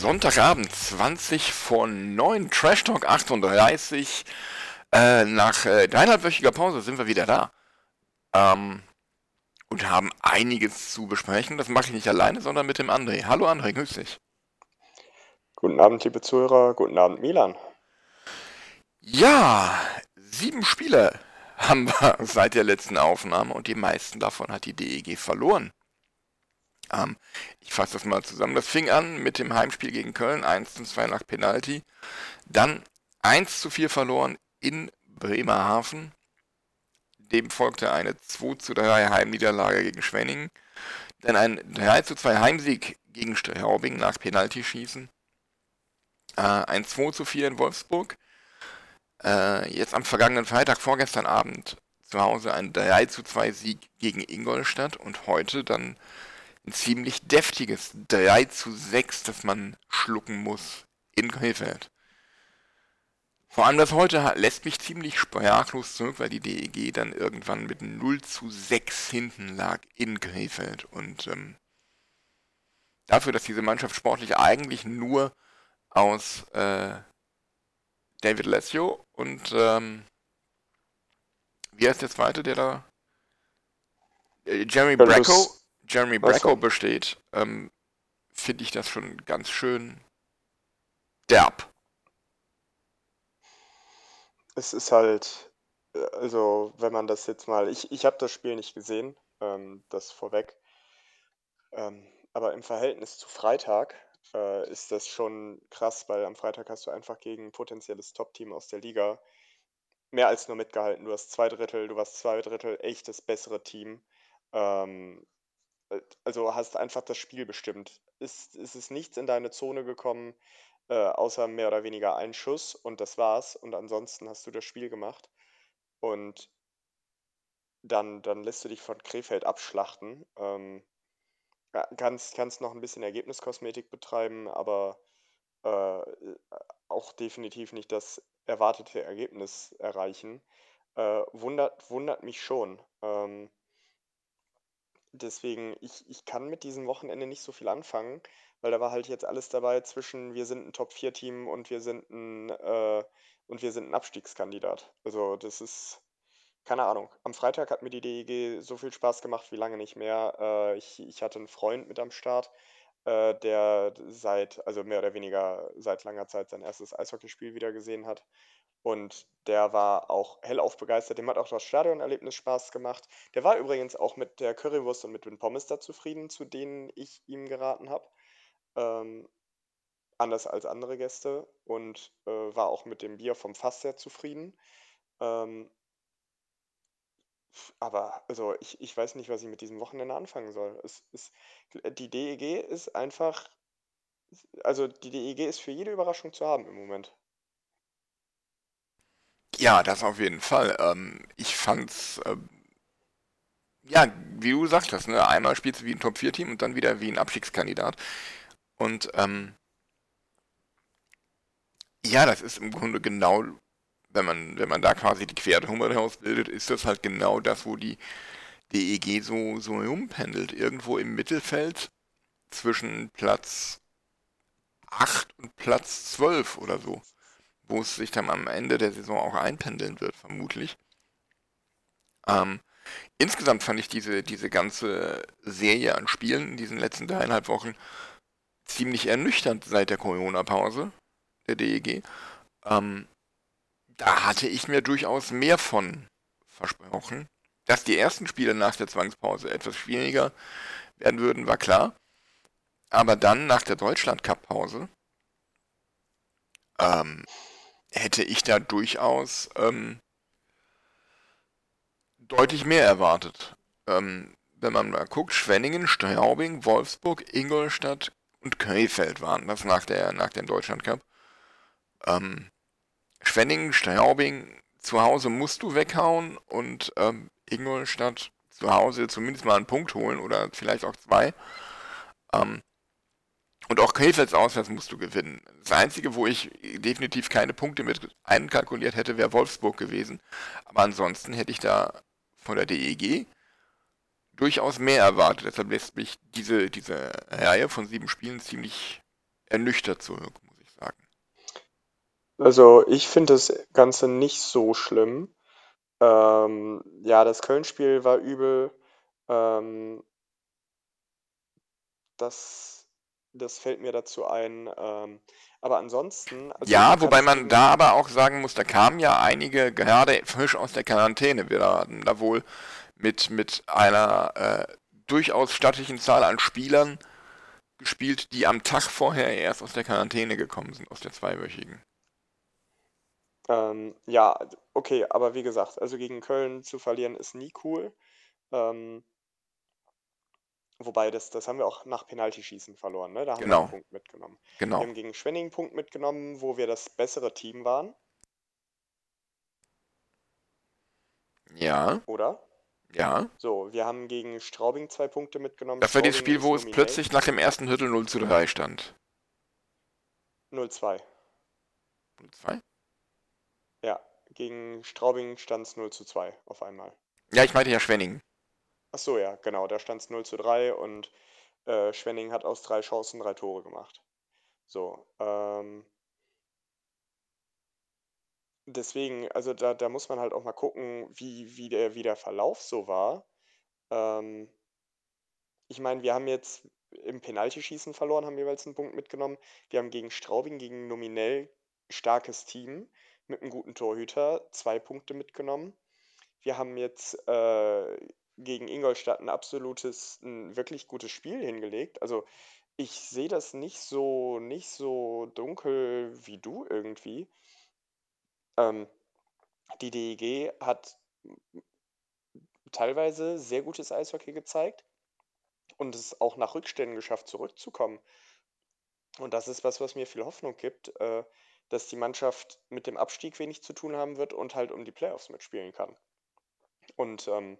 Sonntagabend, 20 vor 9, Trash Talk 38. Äh, nach äh, dreieinhalbwöchiger Pause sind wir wieder da. Ähm, und haben einiges zu besprechen. Das mache ich nicht alleine, sondern mit dem André. Hallo André, grüß dich. Guten Abend, liebe Zuhörer. Guten Abend, Milan. Ja, sieben Spiele haben wir seit der letzten Aufnahme und die meisten davon hat die DEG verloren. Ähm, ich fasse das mal zusammen. Das fing an mit dem Heimspiel gegen Köln, 1 zu 2 nach Penalty. Dann 1 zu 4 verloren in Bremerhaven. Dem folgte eine 2 zu 3 Heimniederlage gegen Schwenningen. Dann ein 3 zu 2 Heimsieg gegen Straubing nach Penaltyschießen. Äh, ein 2 zu 4 in Wolfsburg. Äh, jetzt am vergangenen Freitag, vorgestern Abend, zu Hause ein 3 zu 2 Sieg gegen Ingolstadt und heute dann ein ziemlich deftiges 3 zu 6, das man schlucken muss in Krefeld. Vor allem das heute lässt mich ziemlich sprachlos zurück, weil die DEG dann irgendwann mit 0 zu 6 hinten lag in Krefeld. Und ähm, dafür, dass diese Mannschaft sportlich eigentlich nur aus äh, David Lesio und ähm, wie heißt der zweite, der da? Äh, Jeremy Bracco Jeremy Bracco besteht, ähm, finde ich das schon ganz schön derb. Es ist halt, äh, also wenn man das jetzt mal, ich, ich habe das Spiel nicht gesehen, ähm, das vorweg, ähm, aber im Verhältnis zu Freitag äh, ist das schon krass, weil am Freitag hast du einfach gegen ein potenzielles Top-Team aus der Liga mehr als nur mitgehalten. Du hast zwei Drittel, du warst zwei Drittel echt das bessere Team. Ähm, äh, also hast einfach das Spiel bestimmt. Ist, ist es nichts in deine Zone gekommen, äh, außer mehr oder weniger ein Schuss und das war's. Und ansonsten hast du das Spiel gemacht. Und dann, dann lässt du dich von Krefeld abschlachten. Ähm, kannst, kannst noch ein bisschen Ergebniskosmetik betreiben, aber äh, auch definitiv nicht das erwartete Ergebnis erreichen. Äh, wundert, wundert mich schon. Ähm, Deswegen, ich ich kann mit diesem Wochenende nicht so viel anfangen, weil da war halt jetzt alles dabei zwischen wir sind ein Top-4-Team und wir sind ein äh, und wir sind ein Abstiegskandidat. Also, das ist keine Ahnung. Am Freitag hat mir die DEG so viel Spaß gemacht wie lange nicht mehr. Äh, ich ich hatte einen Freund mit am Start, äh, der seit also mehr oder weniger seit langer Zeit sein erstes Eishockeyspiel wieder gesehen hat. Und der war auch hellauf begeistert. Dem hat auch das Stadionerlebnis Spaß gemacht. Der war übrigens auch mit der Currywurst und mit den Pommes da zufrieden, zu denen ich ihm geraten habe. Ähm, anders als andere Gäste. Und äh, war auch mit dem Bier vom Fass sehr zufrieden. Ähm, aber also ich, ich weiß nicht, was ich mit diesem Wochenende anfangen soll. Es ist, die DEG ist einfach, also die DEG ist für jede Überraschung zu haben im Moment. Ja, das auf jeden Fall. Ähm, ich fand's, ähm, ja, wie du gesagt hast, ne, einmal spielst du wie ein Top-4-Team und dann wieder wie ein Abstiegskandidat. Und ähm, ja, das ist im Grunde genau, wenn man, wenn man da quasi die Quersumme herausbildet, ist das halt genau das, wo die DEG so, so rumpendelt. Irgendwo im Mittelfeld zwischen Platz 8 und Platz 12 oder so wo es sich dann am Ende der Saison auch einpendeln wird, vermutlich. Ähm, insgesamt fand ich diese, diese ganze Serie an Spielen in diesen letzten dreieinhalb Wochen ziemlich ernüchternd seit der Corona-Pause der DEG. Ähm, da hatte ich mir durchaus mehr von versprochen. Dass die ersten Spiele nach der Zwangspause etwas schwieriger werden würden, war klar. Aber dann nach der Deutschland-Cup-Pause ähm, hätte ich da durchaus ähm, deutlich mehr erwartet. Ähm, wenn man mal guckt, Schwenningen, Straubing, Wolfsburg, Ingolstadt und Krefeld waren das nach, der, nach dem Deutschland Cup. Ähm, Schwenningen, Straubing, zu Hause musst du weghauen und ähm, Ingolstadt zu Hause zumindest mal einen Punkt holen oder vielleicht auch zwei. Ähm, und auch Krefelds auswärts musst du gewinnen. Das Einzige, wo ich definitiv keine Punkte mit einkalkuliert hätte, wäre Wolfsburg gewesen. Aber ansonsten hätte ich da von der DEG durchaus mehr erwartet. Deshalb lässt mich diese, diese Reihe von sieben Spielen ziemlich ernüchtert zurück, muss ich sagen. Also ich finde das Ganze nicht so schlimm. Ähm, ja, das Köln-Spiel war übel. Ähm, das, das fällt mir dazu ein. Ähm, aber ansonsten. Also ja, wobei man da aber auch sagen muss, da kamen ja einige gerade frisch aus der Quarantäne. Wir hatten da wohl mit, mit einer äh, durchaus stattlichen Zahl an Spielern gespielt, die am Tag vorher erst aus der Quarantäne gekommen sind, aus der zweiwöchigen. Ähm, ja, okay, aber wie gesagt, also gegen Köln zu verlieren ist nie cool. Ähm, wobei, das, das haben wir auch nach Penaltyschießen verloren, ne? Da haben wir Genau, einen Punkt mitgenommen. genau. Wir haben gegen Schwenning einen Punkt mitgenommen, wo wir das bessere Team waren, Ja, oder? ja. So, wir haben gegen Straubing zwei Punkte mitgenommen. Das war das Spiel, wo es nominell plötzlich nach dem ersten Viertel 0 zu 3 stand. 0-2. 2? Ja, gegen Straubing stand es 0 zu 2 auf einmal. Ja, ich meinte ja Schwenningen. Ach so, ja, genau, da stand es 0 zu 3 und äh, Schwenning hat aus drei Chancen drei Tore gemacht. So, ähm, deswegen, also da, da muss man halt auch mal gucken, wie, wie, der, wie der Verlauf so war. Ähm, ich meine, wir haben jetzt im Penaltyschießen verloren, haben jeweils einen Punkt mitgenommen. Wir haben gegen Straubing, gegen nominell starkes Team mit einem guten Torhüter zwei Punkte mitgenommen. Wir haben jetzt äh, gegen Ingolstadt ein absolutes, ein wirklich gutes Spiel hingelegt. Also ich sehe das nicht so, nicht so dunkel wie du irgendwie. Ähm, die DEG hat teilweise sehr gutes Eishockey gezeigt und es auch nach Rückständen geschafft, zurückzukommen. Und das ist was, was mir viel Hoffnung gibt, äh, dass die Mannschaft mit dem Abstieg wenig zu tun haben wird und halt um die Playoffs mitspielen kann. Und ähm,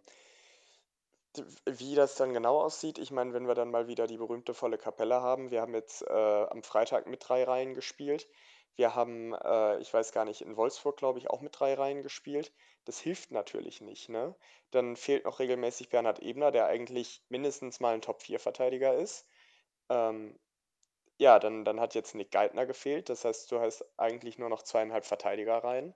wie das dann genau aussieht, ich meine, wenn wir dann mal wieder die berühmte volle Kapelle haben, wir haben jetzt äh, am Freitag mit drei Reihen gespielt. Wir haben, äh, ich weiß gar nicht, in Wolfsburg, glaube ich, auch mit drei Reihen gespielt. Das hilft natürlich nicht, ne? Dann fehlt noch regelmäßig Bernhard Ebner, der eigentlich mindestens mal ein Top-4-Verteidiger ist. Ähm, ja, dann, dann hat jetzt Nick Geithner gefehlt. Das heißt, du hast eigentlich nur noch zweieinhalb Verteidiger rein.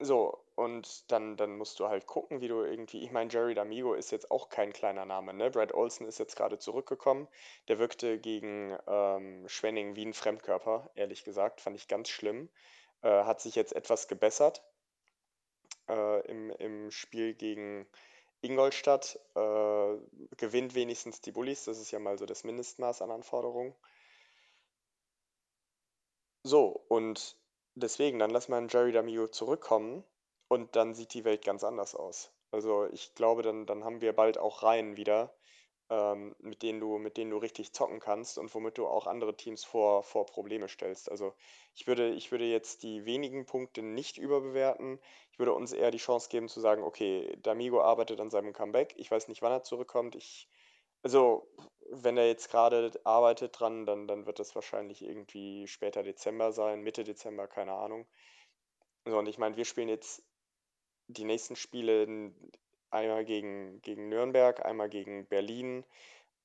So, und dann, dann musst du halt gucken, wie du irgendwie. Ich meine, Jerry D'Amigo ist jetzt auch kein kleiner Name, ne? Brad Olsen ist jetzt gerade zurückgekommen. Der wirkte gegen ähm, Schwenning wie ein Fremdkörper, ehrlich gesagt. Fand ich ganz schlimm. Äh, hat sich jetzt etwas gebessert äh, im, im Spiel gegen Ingolstadt. Äh, gewinnt wenigstens die Bullies. Das ist ja mal so das Mindestmaß an Anforderungen. So, und deswegen, dann lass mal Jerry D'Amigo zurückkommen und dann sieht die Welt ganz anders aus. Also ich glaube, dann, dann haben wir bald auch Reihen wieder, ähm, mit denen du, mit denen du richtig zocken kannst und womit du auch andere Teams vor, vor Probleme stellst. Also ich würde, ich würde jetzt die wenigen Punkte nicht überbewerten. Ich würde uns eher die Chance geben zu sagen, okay, D'Amigo arbeitet an seinem Comeback. Ich weiß nicht, wann er zurückkommt. Ich, also wenn er jetzt gerade arbeitet dran, dann, dann wird das wahrscheinlich irgendwie später Dezember sein, Mitte Dezember, keine Ahnung. So, und ich meine, wir spielen jetzt die nächsten Spiele einmal gegen, gegen Nürnberg, einmal gegen Berlin,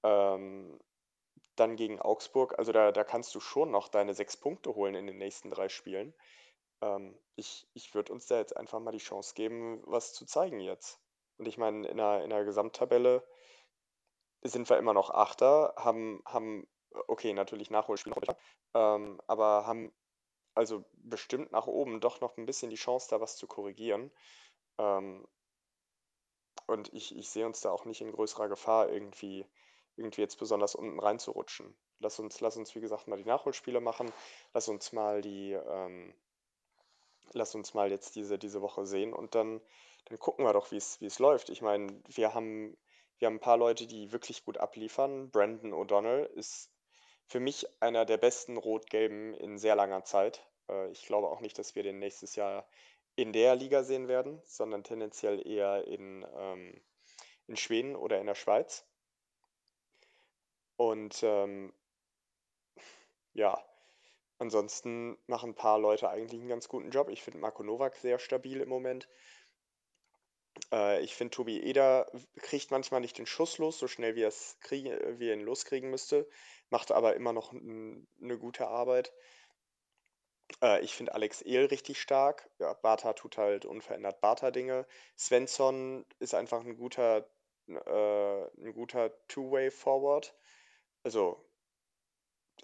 ähm, dann gegen Augsburg. Also da, da kannst du schon noch deine sechs Punkte holen in den nächsten drei Spielen. Ähm, ich ich würde uns da jetzt einfach mal die Chance geben, was zu zeigen jetzt. Und ich meine, in der, in der Gesamttabelle sind wir immer noch Achter, haben, haben okay, natürlich Nachholspiel, ähm, aber haben also bestimmt nach oben doch noch ein bisschen die Chance, da was zu korrigieren. Ähm, und ich, ich sehe uns da auch nicht in größerer Gefahr, irgendwie irgendwie jetzt besonders unten reinzurutschen. Lass uns, lass uns, wie gesagt, mal die Nachholspiele machen. Lass uns mal die, ähm, lass uns mal jetzt diese, diese Woche sehen und dann, dann gucken wir doch, wie es, läuft. Ich meine, wir haben, wir haben ein paar Leute, die wirklich gut abliefern. Brandon O'Donnell ist für mich einer der besten Rot-Gelben in sehr langer Zeit. Äh, ich glaube auch nicht, dass wir den nächstes Jahr in der Liga sehen werden, sondern tendenziell eher in, ähm, in Schweden oder in der Schweiz. Und ähm, ja, ansonsten machen ein paar Leute eigentlich einen ganz guten Job. Ich finde Marco Novak sehr stabil im Moment. Äh, ich finde, Tobi Eder kriegt manchmal nicht den Schuss los, so schnell wie, wie er ihn loskriegen müsste, macht aber immer noch eine gute Arbeit. Äh, ich finde Alex Ehl richtig stark. Ja, Bartha tut halt unverändert Bartha-Dinge. Svensson ist einfach ein guter, äh, ein guter Two-Way-Forward. Also,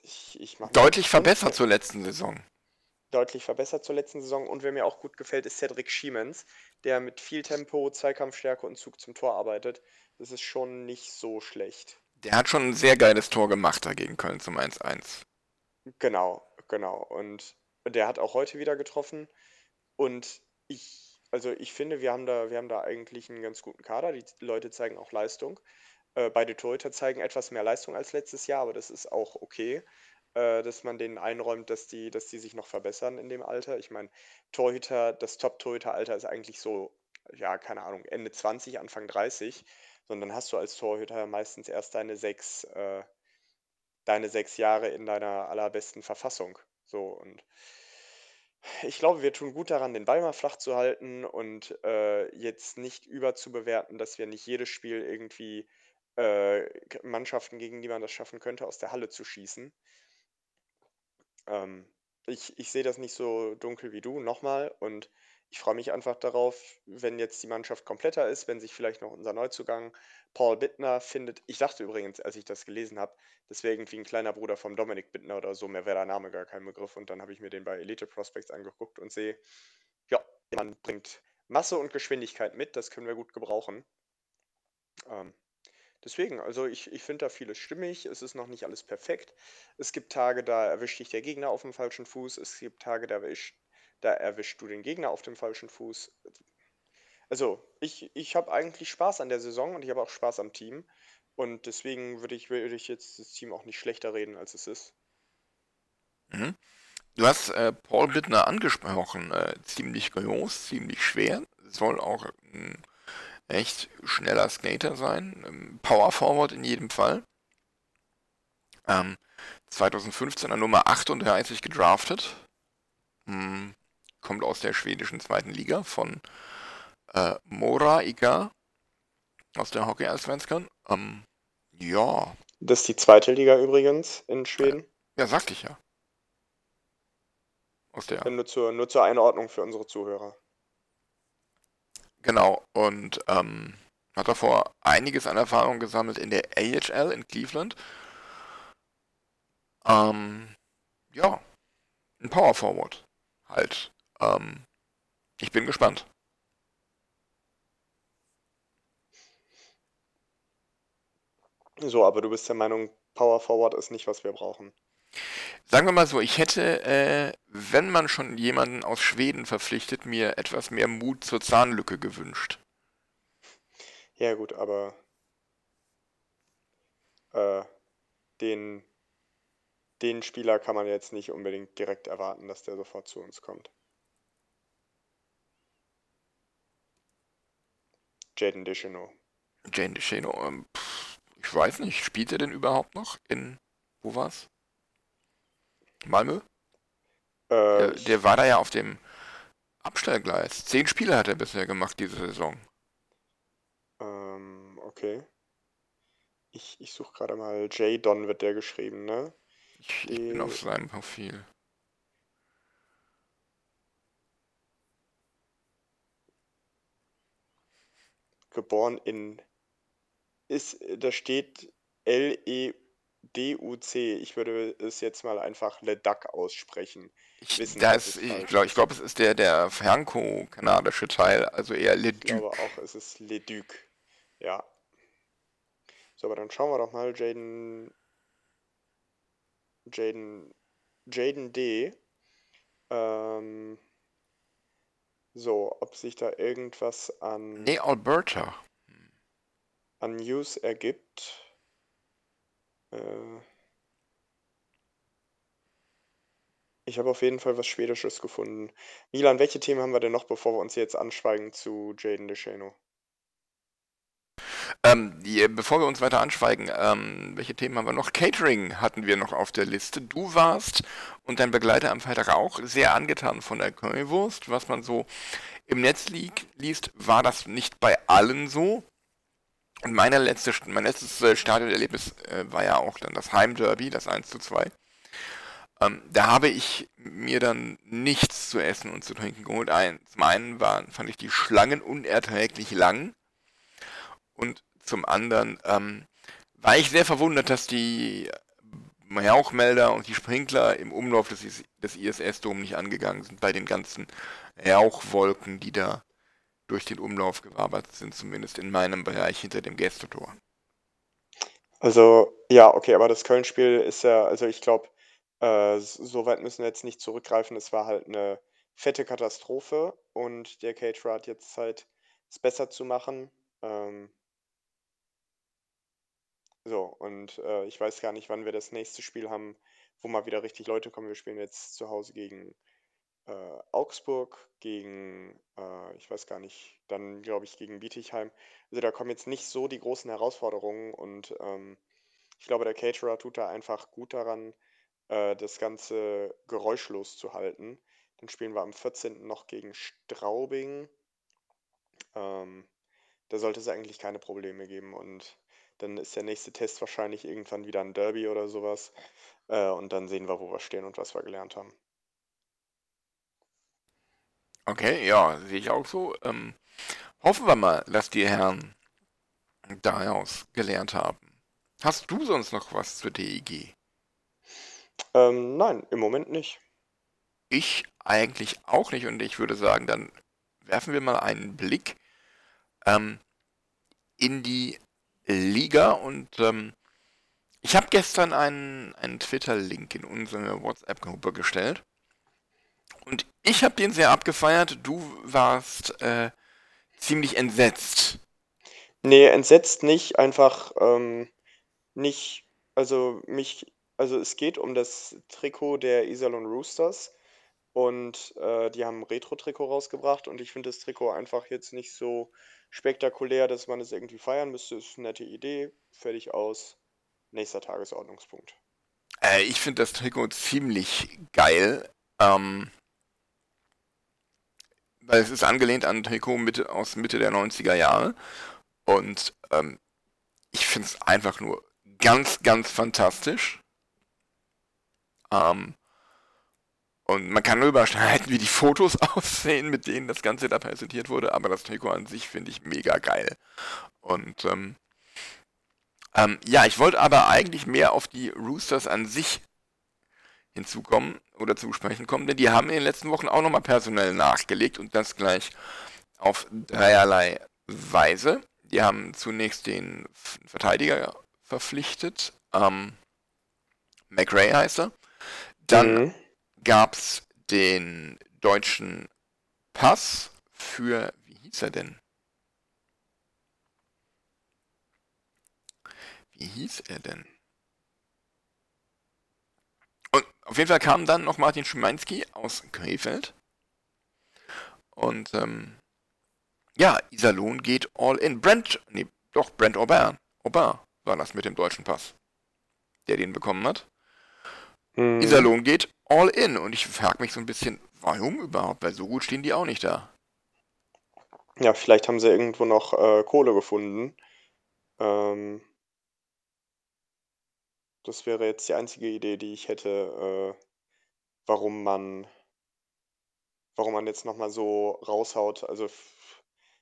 ich, ich mache Deutlich verbessert zur letzten Saison. Deutlich verbessert zur letzten Saison. Und wer mir auch gut gefällt, ist Cedric Schiemens, der mit viel Tempo, Zweikampfstärke und Zug zum Tor arbeitet. Das ist schon nicht so schlecht. Der hat schon ein sehr geiles Tor gemacht dagegen Köln zum 1-1. Genau, genau. Und der hat auch heute wieder getroffen. Und ich, also ich finde, wir haben da, wir haben da eigentlich einen ganz guten Kader. Die Leute zeigen auch Leistung. Äh, beide Torhüter zeigen etwas mehr Leistung als letztes Jahr, aber das ist auch okay, äh, dass man denen einräumt, dass die, dass die sich noch verbessern in dem Alter. Ich meine, Torhüter, das Top-Torhüter-Alter ist eigentlich so, ja, keine Ahnung, Ende 20, Anfang 30. Sondern hast du als Torhüter meistens erst deine sechs, äh, deine sechs Jahre in deiner allerbesten Verfassung. So, und ich glaube, wir tun gut daran, den Ball mal flach zu halten und äh, jetzt nicht überzubewerten, dass wir nicht jedes Spiel irgendwie äh, Mannschaften, gegen die man das schaffen könnte, aus der Halle zu schießen. Ähm, ich, ich sehe das nicht so dunkel wie du, nochmal. Und ich freue mich einfach darauf, wenn jetzt die Mannschaft kompletter ist, wenn sich vielleicht noch unser Neuzugang Paul Bittner findet. Ich dachte übrigens, als ich das gelesen habe, das wäre irgendwie ein kleiner Bruder vom Dominik Bittner oder so. Mir wäre der Name gar kein Begriff. Und dann habe ich mir den bei Elite Prospects angeguckt und sehe, ja, Mann bringt Masse und Geschwindigkeit mit. Das können wir gut gebrauchen. Ähm, deswegen, also ich, ich finde da vieles stimmig. Es ist noch nicht alles perfekt. Es gibt Tage, da erwischt dich der Gegner auf dem falschen Fuß. Es gibt Tage, da erwischt da erwischst du den Gegner auf dem falschen Fuß. Also, ich, ich habe eigentlich Spaß an der Saison und ich habe auch Spaß am Team. Und deswegen würde ich, würde ich jetzt das Team auch nicht schlechter reden, als es ist. Mhm. Du hast äh, Paul Bittner angesprochen. Äh, ziemlich groß, ziemlich schwer. Soll auch ein echt schneller Skater sein. Power Forward in jedem Fall. Ähm, 2015 an Nummer 38 gedraftet. Hm, kommt aus der schwedischen zweiten Liga von äh, Mora Iga aus der Hockey Allsvenskan. Ähm, ja. Das ist die zweite Liga übrigens in Schweden. Ja, sagte ich ja. Aus der. Nur zur, nur zur Einordnung für unsere Zuhörer. Genau, und ähm, hat davor einiges an Erfahrung gesammelt in der AHL in Cleveland. Ähm, ja, ein Power Forward halt. Ähm, ich bin gespannt. So, aber du bist der Meinung, Power Forward ist nicht, was wir brauchen. Sagen wir mal so, ich hätte, äh, wenn man schon jemanden aus Schweden verpflichtet, mir etwas mehr Mut zur Zahnlücke gewünscht. Ja gut, aber äh, den, den Spieler kann man jetzt nicht unbedingt direkt erwarten, dass der sofort zu uns kommt. Jaden Descheno. Jaden Descheno, ähm, ich weiß nicht, spielt er denn überhaupt noch in, wo war's? Malmö? Äh, der, der, war da ja auf dem Abstellgleis. Zehn Spiele hat er bisher gemacht diese Saison. Ähm, okay. Ich, ich suche gerade mal, J. Don wird der geschrieben, ne? Ich, ich bin auf seinem Profil. Geboren in ist, da steht L-E-D-U-C. Ich würde es jetzt mal einfach Leduc aussprechen. Ich, Wissen, das, ich glaube, glaub, es ist der, der franco-kanadische Teil, also eher Leduc. Ich glaube auch, es ist Leduc. Ja. So, aber dann schauen wir doch mal Jaden. Jaden. Jaden D. Ähm, so, ob sich da irgendwas an, Nee, Alberta. an News ergibt. Äh, ich habe auf jeden Fall was Schwedisches gefunden. Milan, welche Themen haben wir denn noch, bevor wir uns jetzt anschweigen zu Jaden DeShano? Ähm, die, bevor wir uns weiter anschweigen, ähm, welche Themen haben wir noch? Catering hatten wir noch auf der Liste. Du warst und dein Begleiter am Freitag auch sehr angetan von der Currywurst. Was man so im Netz li liest, war das nicht bei allen so. Und meine letzte, mein letztes äh, Stadionerlebnis äh, war ja auch dann das Heimderby, das 1 zu 2. Ähm, da habe ich mir dann nichts zu essen und zu trinken geholt. Ein, zum einen waren, fand ich die Schlangen unerträglich lang. Und zum anderen ähm, war ich sehr verwundert, dass die Rauchmelder und die Sprinkler im Umlauf des, des ISS-Dom nicht angegangen sind, bei den ganzen Rauchwolken, die da durch den Umlauf gewabert sind, zumindest in meinem Bereich hinter dem Gästetor. Also, ja, okay, aber das Köln-Spiel ist ja, also ich glaube, äh, so weit müssen wir jetzt nicht zurückgreifen. Es war halt eine fette Katastrophe und der Caterer hat jetzt Zeit, es besser zu machen. Ähm, so, und äh, ich weiß gar nicht, wann wir das nächste Spiel haben, wo mal wieder richtig Leute kommen. Wir spielen jetzt zu Hause gegen äh, Augsburg, gegen, äh, ich weiß gar nicht, dann glaube ich gegen Bietigheim. Also da kommen jetzt nicht so die großen Herausforderungen und ähm, ich glaube, der Caterer tut da einfach gut daran, äh, das Ganze geräuschlos zu halten. Dann spielen wir am 14. noch gegen Straubing. Ähm, da sollte es eigentlich keine Probleme geben und dann ist der nächste Test wahrscheinlich irgendwann wieder ein Derby oder sowas. Äh, und dann sehen wir, wo wir stehen und was wir gelernt haben. Okay, ja, sehe ich auch so. Ähm, hoffen wir mal, dass die Herren daraus gelernt haben. Hast du sonst noch was zur DEG? Ähm, nein, im Moment nicht. Ich eigentlich auch nicht und ich würde sagen, dann werfen wir mal einen Blick ähm, in die Liga und ähm, ich habe gestern einen, einen Twitter-Link in unsere WhatsApp-Gruppe gestellt und ich habe den sehr abgefeiert. Du warst äh, ziemlich entsetzt. Nee, entsetzt nicht, einfach ähm, nicht, also mich, also es geht um das Trikot der Iserlohn Roosters und äh, die haben ein Retro-Trikot rausgebracht und ich finde das Trikot einfach jetzt nicht so spektakulär, dass man es irgendwie feiern müsste. Ist eine nette Idee, fertig aus, nächster Tagesordnungspunkt. Äh, ich finde das Trikot ziemlich geil. Ähm, weil es ist angelehnt an ein Trikot Mitte, aus Mitte der 90er Jahre. Und ähm, ich finde es einfach nur ganz, ganz fantastisch. Ähm, und man kann nur überschneiden, wie die Fotos aussehen, mit denen das Ganze da präsentiert wurde, aber das Trikot an sich finde ich mega geil. Und ähm, ähm, ja, ich wollte aber eigentlich mehr auf die Roosters an sich hinzukommen oder zu sprechen kommen, denn die haben in den letzten Wochen auch nochmal personell nachgelegt und das gleich auf dreierlei Weise. Die haben zunächst den Verteidiger verpflichtet, ähm, McRae heißt er. Dann Mhm. Gab es den deutschen Pass für, wie hieß er denn? Wie hieß er denn? Und auf jeden Fall kam dann noch Martin Schimanski aus Krefeld. Und ähm, ja, Iserlohn geht all in. Brent, nee, doch, Brent Aubin. Aubin war das mit dem deutschen Pass, der den bekommen hat. Mhm. Iserlohn geht all in. Und ich frage mich so ein bisschen, warum überhaupt? Weil so gut stehen die auch nicht da. Ja, vielleicht haben sie irgendwo noch äh, Kohle gefunden. Ähm, das wäre jetzt die einzige Idee, die ich hätte, äh, warum man, warum man jetzt nochmal so raushaut. Also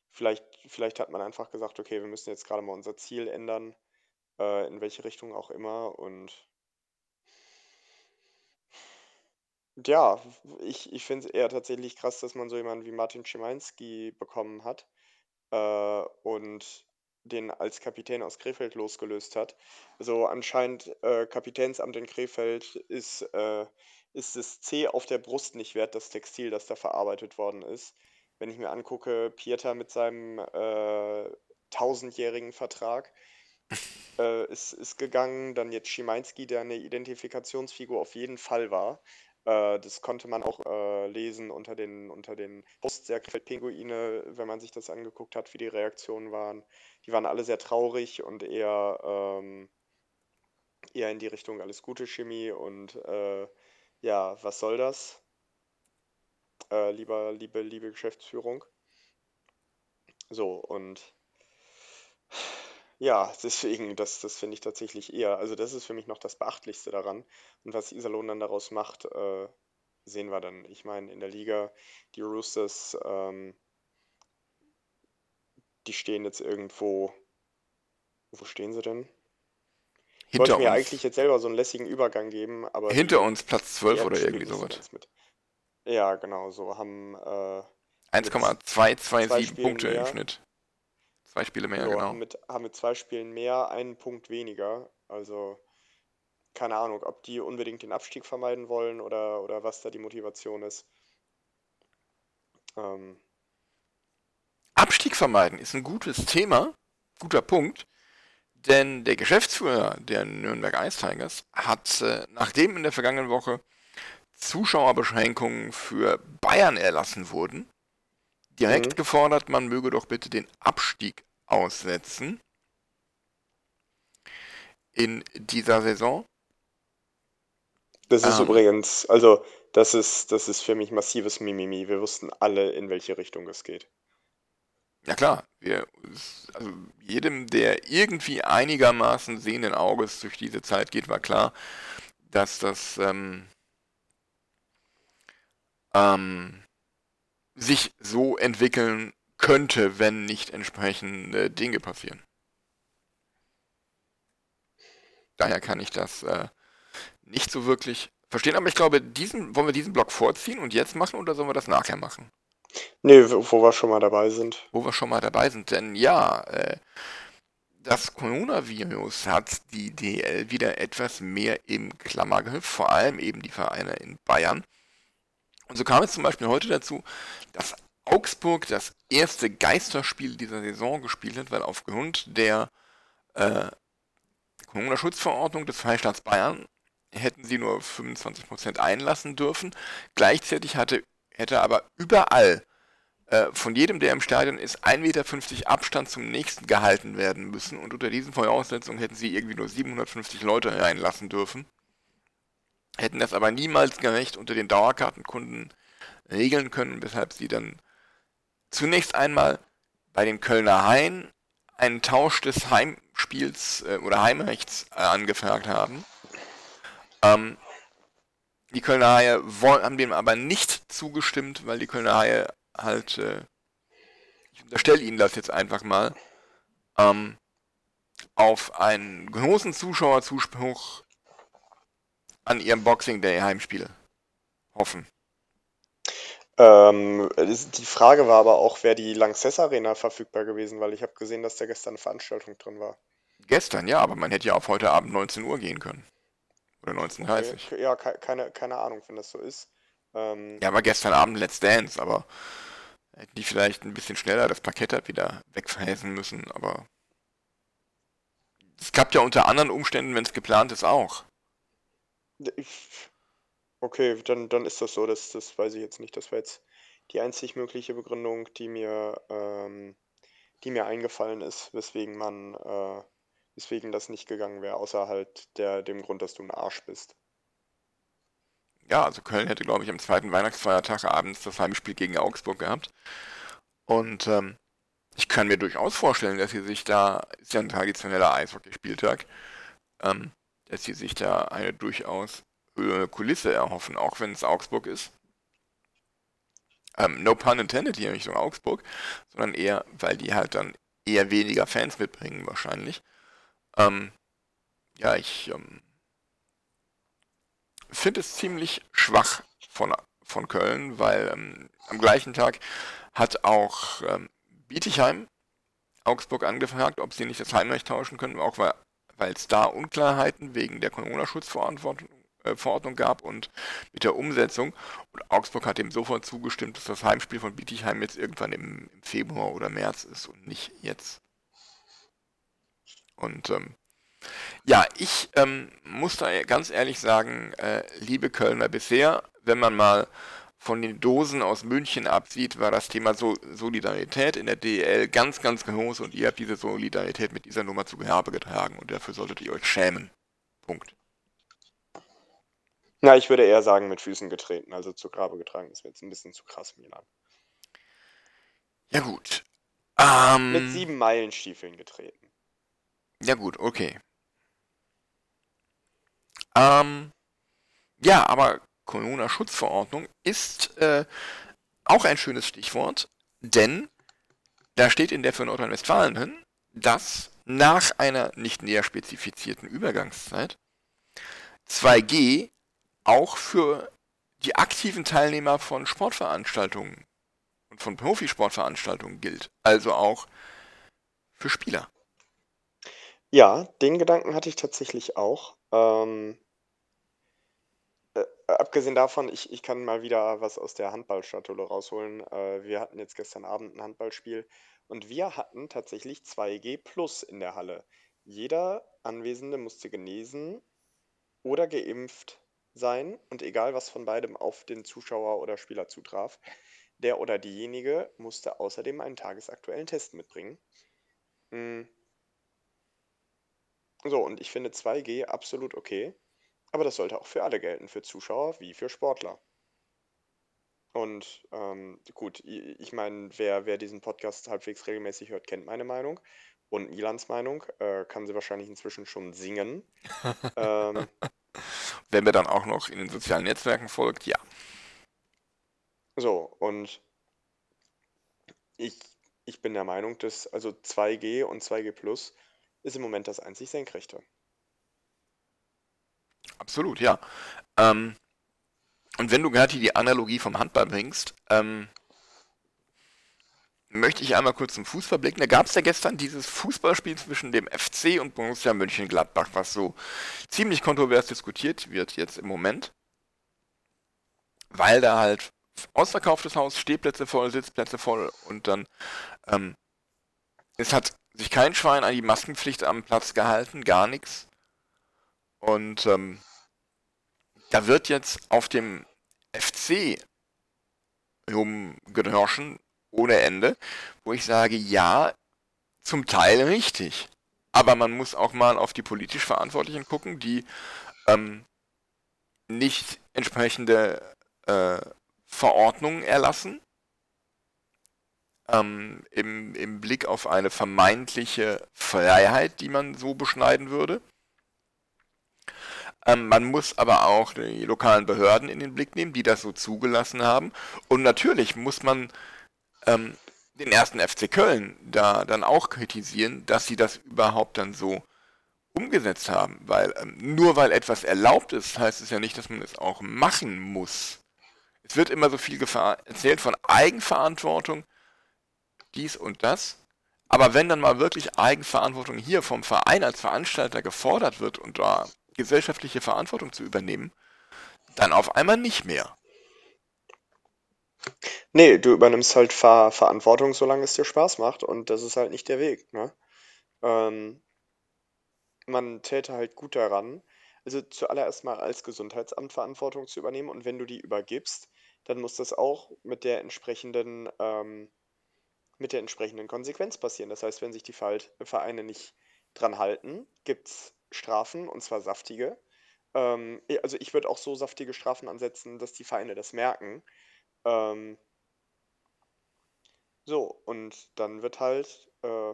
vielleicht, vielleicht hat man einfach gesagt, okay, wir müssen jetzt gerade mal unser Ziel ändern, äh, in welche Richtung auch immer. Und ja, ich, ich finde es eher tatsächlich krass, dass man so jemanden wie Martin Schimanski bekommen hat. Äh, und den als Kapitän aus Krefeld losgelöst hat. Also anscheinend äh, Kapitänsamt in Krefeld ist, äh, ist das C auf der Brust nicht wert, das Textil, das da verarbeitet worden ist. Wenn ich mir angucke, Pieter mit seinem äh, tausendjährigen Vertrag äh, ist, ist gegangen, dann jetzt Schimanski, der eine Identifikationsfigur auf jeden Fall war. Äh, das konnte man auch äh, lesen unter den, unter den Posts der Pinguine, wenn man sich das angeguckt hat, wie die Reaktionen waren. Die waren alle sehr traurig und eher, ähm, eher in die Richtung alles Gute Chemie und äh, ja, was soll das? Äh, lieber, liebe, liebe Geschäftsführung. So, und ja, deswegen, das, das finde ich tatsächlich eher, also das ist für mich noch das Beachtlichste daran. Und was Iserlohn dann daraus macht, äh, sehen wir dann. Ich meine, in der Liga, die Roosters, ähm, die stehen jetzt irgendwo, wo stehen sie denn? Ich wollte mir uns. eigentlich jetzt selber so einen lässigen Übergang geben, aber. Hinter uns Platz 12 oder irgendwie sowas. Mit. Ja, genau, so haben äh, 1,227 Punkte mehr. im Schnitt. Zwei Spiele mehr, so, genau. Haben mit, haben mit zwei Spielen mehr einen Punkt weniger. Also keine Ahnung, ob die unbedingt den Abstieg vermeiden wollen oder, oder was da die Motivation ist. Ähm. Abstieg vermeiden ist ein gutes Thema, guter Punkt. Denn der Geschäftsführer der Nürnberg Ice Tigers hat, äh, nachdem in der vergangenen Woche Zuschauerbeschränkungen für Bayern erlassen wurden, direkt mhm. gefordert, man möge doch bitte den Abstieg aussetzen in dieser Saison. Das ist ähm, übrigens, also das ist, das ist für mich massives Mimimi. Wir wussten alle, in welche Richtung es geht. Ja klar, wir, also jedem, der irgendwie einigermaßen sehenden Auges durch diese Zeit geht, war klar, dass das ähm, ähm, sich so entwickeln könnte, wenn nicht entsprechende Dinge passieren. Daher kann ich das äh, nicht so wirklich verstehen, aber ich glaube, diesen, wollen wir diesen Block vorziehen und jetzt machen oder sollen wir das nachher machen? Nee, wo wir schon mal dabei sind. Wo wir schon mal dabei sind, denn ja, äh, das Coronavirus hat die DL wieder etwas mehr im Klammergriff, vor allem eben die Vereine in Bayern. Und so kam es zum Beispiel heute dazu, dass Augsburg das erste Geisterspiel dieser Saison gespielt hat, weil aufgrund der äh, Corona-Schutzverordnung des Freistaats Bayern hätten sie nur 25% einlassen dürfen. Gleichzeitig hatte, hätte aber überall äh, von jedem, der im Stadion ist, 1,50 Meter Abstand zum nächsten gehalten werden müssen. Und unter diesen Voraussetzungen hätten sie irgendwie nur 750 Leute reinlassen dürfen hätten das aber niemals gerecht unter den Dauerkartenkunden regeln können, weshalb sie dann zunächst einmal bei den Kölner Haien einen Tausch des Heimspiels äh, oder Heimrechts äh, angefragt haben. Ähm, die Kölner Haie haben dem aber nicht zugestimmt, weil die Kölner Haie halt, äh, ich unterstelle ihnen das jetzt einfach mal, ähm, auf einen großen Zuschauerzuspruch an ihrem Boxing Day Heimspiele hoffen? Ähm, die Frage war aber auch, wäre die Lanxess Arena verfügbar gewesen, weil ich habe gesehen, dass da gestern eine Veranstaltung drin war. Gestern, ja, aber man hätte ja auf heute Abend 19 Uhr gehen können. Oder 19.30 okay. Ja, keine, keine Ahnung, wenn das so ist. Ähm, ja, aber gestern Abend Let's Dance, aber hätten die vielleicht ein bisschen schneller das Parkett wieder wegverhäsen müssen, aber es klappt ja unter anderen Umständen, wenn es geplant ist, auch. Ich, okay, dann, dann ist das so, das, das weiß ich jetzt nicht. Das war jetzt die einzig mögliche Begründung, die mir, ähm, die mir eingefallen ist, weswegen man, äh, weswegen das nicht gegangen wäre, außer halt der, dem Grund, dass du ein Arsch bist. Ja, also Köln hätte, glaube ich, am zweiten Weihnachtsfeiertag abends das Heimspiel gegen Augsburg gehabt. Und ähm, ich kann mir durchaus vorstellen, dass sie sich da, ist ja ein traditioneller Eishockeyspieltag, ähm, dass sie sich da eine durchaus höhere Kulisse erhoffen, auch wenn es Augsburg ist. Ähm, no pun intended hier Richtung Augsburg, sondern eher, weil die halt dann eher weniger Fans mitbringen wahrscheinlich. Ähm, ja, ich ähm, finde es ziemlich schwach von, von Köln, weil ähm, am gleichen Tag hat auch ähm, Bietigheim Augsburg angefragt, ob sie nicht das Heimrecht tauschen können, auch weil es da Unklarheiten wegen der Corona-Schutzverordnung äh, gab und mit der Umsetzung. Und Augsburg hat dem sofort zugestimmt, dass das Heimspiel von Bietigheim jetzt irgendwann im, im Februar oder März ist und nicht jetzt. Und ähm, ja, ich ähm, muss da ganz ehrlich sagen, äh, liebe Kölner, bisher, wenn man mal von den Dosen aus München absieht, war das Thema so Solidarität in der DL ganz, ganz groß und ihr habt diese Solidarität mit dieser Nummer zu Gehabe getragen und dafür solltet ihr euch schämen. Punkt. Na, ich würde eher sagen, mit Füßen getreten, also zu Grabe getragen. Das wäre jetzt ein bisschen zu krass, Milan. Ja, gut. Ähm, mit sieben Meilenstiefeln getreten. Ja, gut, okay. Ähm, ja, aber Corona-Schutzverordnung ist äh, auch ein schönes Stichwort, denn da steht in der für Nordrhein-Westfalen hin, dass nach einer nicht näher spezifizierten Übergangszeit 2G auch für die aktiven Teilnehmer von Sportveranstaltungen und von Profisportveranstaltungen gilt. Also auch für Spieler. Ja, den Gedanken hatte ich tatsächlich auch. Ähm, äh, abgesehen davon, ich, ich kann mal wieder was aus der Handballschatulle rausholen. Äh, wir hatten jetzt gestern Abend ein Handballspiel und wir hatten tatsächlich 2G Plus in der Halle. Jeder Anwesende musste genesen oder geimpft sein und egal was von beidem auf den Zuschauer oder Spieler zutraf, der oder diejenige musste außerdem einen tagesaktuellen Test mitbringen. Hm. So, und ich finde 2G absolut okay, aber das sollte auch für alle gelten, für Zuschauer wie für Sportler. Und ähm, gut, ich meine, wer, wer diesen Podcast halbwegs regelmäßig hört, kennt meine Meinung. Und Milans Meinung äh, kann sie wahrscheinlich inzwischen schon singen. ähm, Wenn mir dann auch noch in den sozialen Netzwerken folgt, ja. So, und ich, ich bin der Meinung, dass also 2G und 2G Plus ist im Moment das einzig Senkrechte. Absolut, ja. Ähm, und wenn du gerade die Analogie vom Handball bringst, ähm, möchte ich einmal kurz zum Fußball blicken. Da gab es ja gestern dieses Fußballspiel zwischen dem FC und Borussia Mönchengladbach, was so ziemlich kontrovers diskutiert wird jetzt im Moment. Weil da halt ausverkauftes Haus, Stehplätze voll, Sitzplätze voll und dann ähm, es hat sich kein Schwein an die Maskenpflicht am Platz gehalten, gar nichts. Und ähm, da wird jetzt auf dem FC rumgehörschen, ohne Ende, wo ich sage, ja, zum Teil richtig. Aber man muss auch mal auf die politisch Verantwortlichen gucken, die ähm, nicht entsprechende äh, Verordnungen erlassen, ähm, im, im Blick auf eine vermeintliche Freiheit, die man so beschneiden würde. Ähm, man muss aber auch die lokalen Behörden in den Blick nehmen, die das so zugelassen haben. Und natürlich muss man ähm, den ersten FC Köln da dann auch kritisieren, dass sie das überhaupt dann so umgesetzt haben. Weil ähm, nur weil etwas erlaubt ist, heißt es ja nicht, dass man es auch machen muss. Es wird immer so viel erzählt von Eigenverantwortung, dies und das. Aber wenn dann mal wirklich Eigenverantwortung hier vom Verein als Veranstalter gefordert wird und da gesellschaftliche Verantwortung zu übernehmen, dann auf einmal nicht mehr. Nee, du übernimmst halt Ver Verantwortung, solange es dir Spaß macht und das ist halt nicht der Weg, ne? Ähm, man täte halt gut daran, also zuallererst mal als Gesundheitsamt Verantwortung zu übernehmen und wenn du die übergibst, dann muss das auch mit der entsprechenden, ähm, mit der entsprechenden Konsequenz passieren. Das heißt, wenn sich die Vereine nicht dran halten, gibt es Strafen und zwar saftige. Ähm, also ich würde auch so saftige Strafen ansetzen, dass die Vereine das merken ähm, so, und dann wird halt, äh,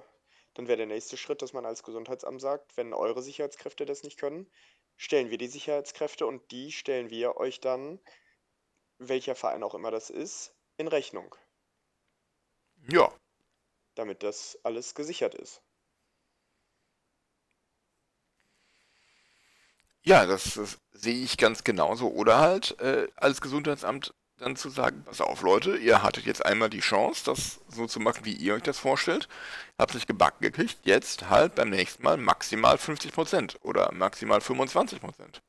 dann wäre der nächste Schritt, dass man als Gesundheitsamt sagt, wenn eure Sicherheitskräfte das nicht können, stellen wir die Sicherheitskräfte und die stellen wir euch dann, welcher Verein auch immer das ist, in Rechnung. Ja. Damit das alles gesichert ist. Ja, das, das sehe ich ganz genauso. Oder halt äh, als Gesundheitsamt dann zu sagen, pass auf Leute, ihr hattet jetzt einmal die Chance, das so zu machen, wie ihr euch das vorstellt, habt sich gebacken gekriegt, jetzt halt beim nächsten Mal maximal 50% oder maximal 25%.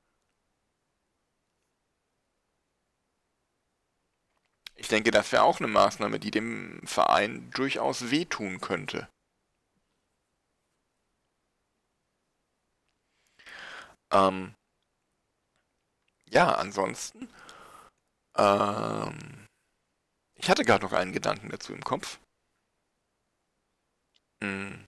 Ich denke, das wäre auch eine Maßnahme, die dem Verein durchaus wehtun könnte. Ähm, ja, ansonsten. Ähm, ich hatte gerade noch einen Gedanken dazu im Kopf. Hm.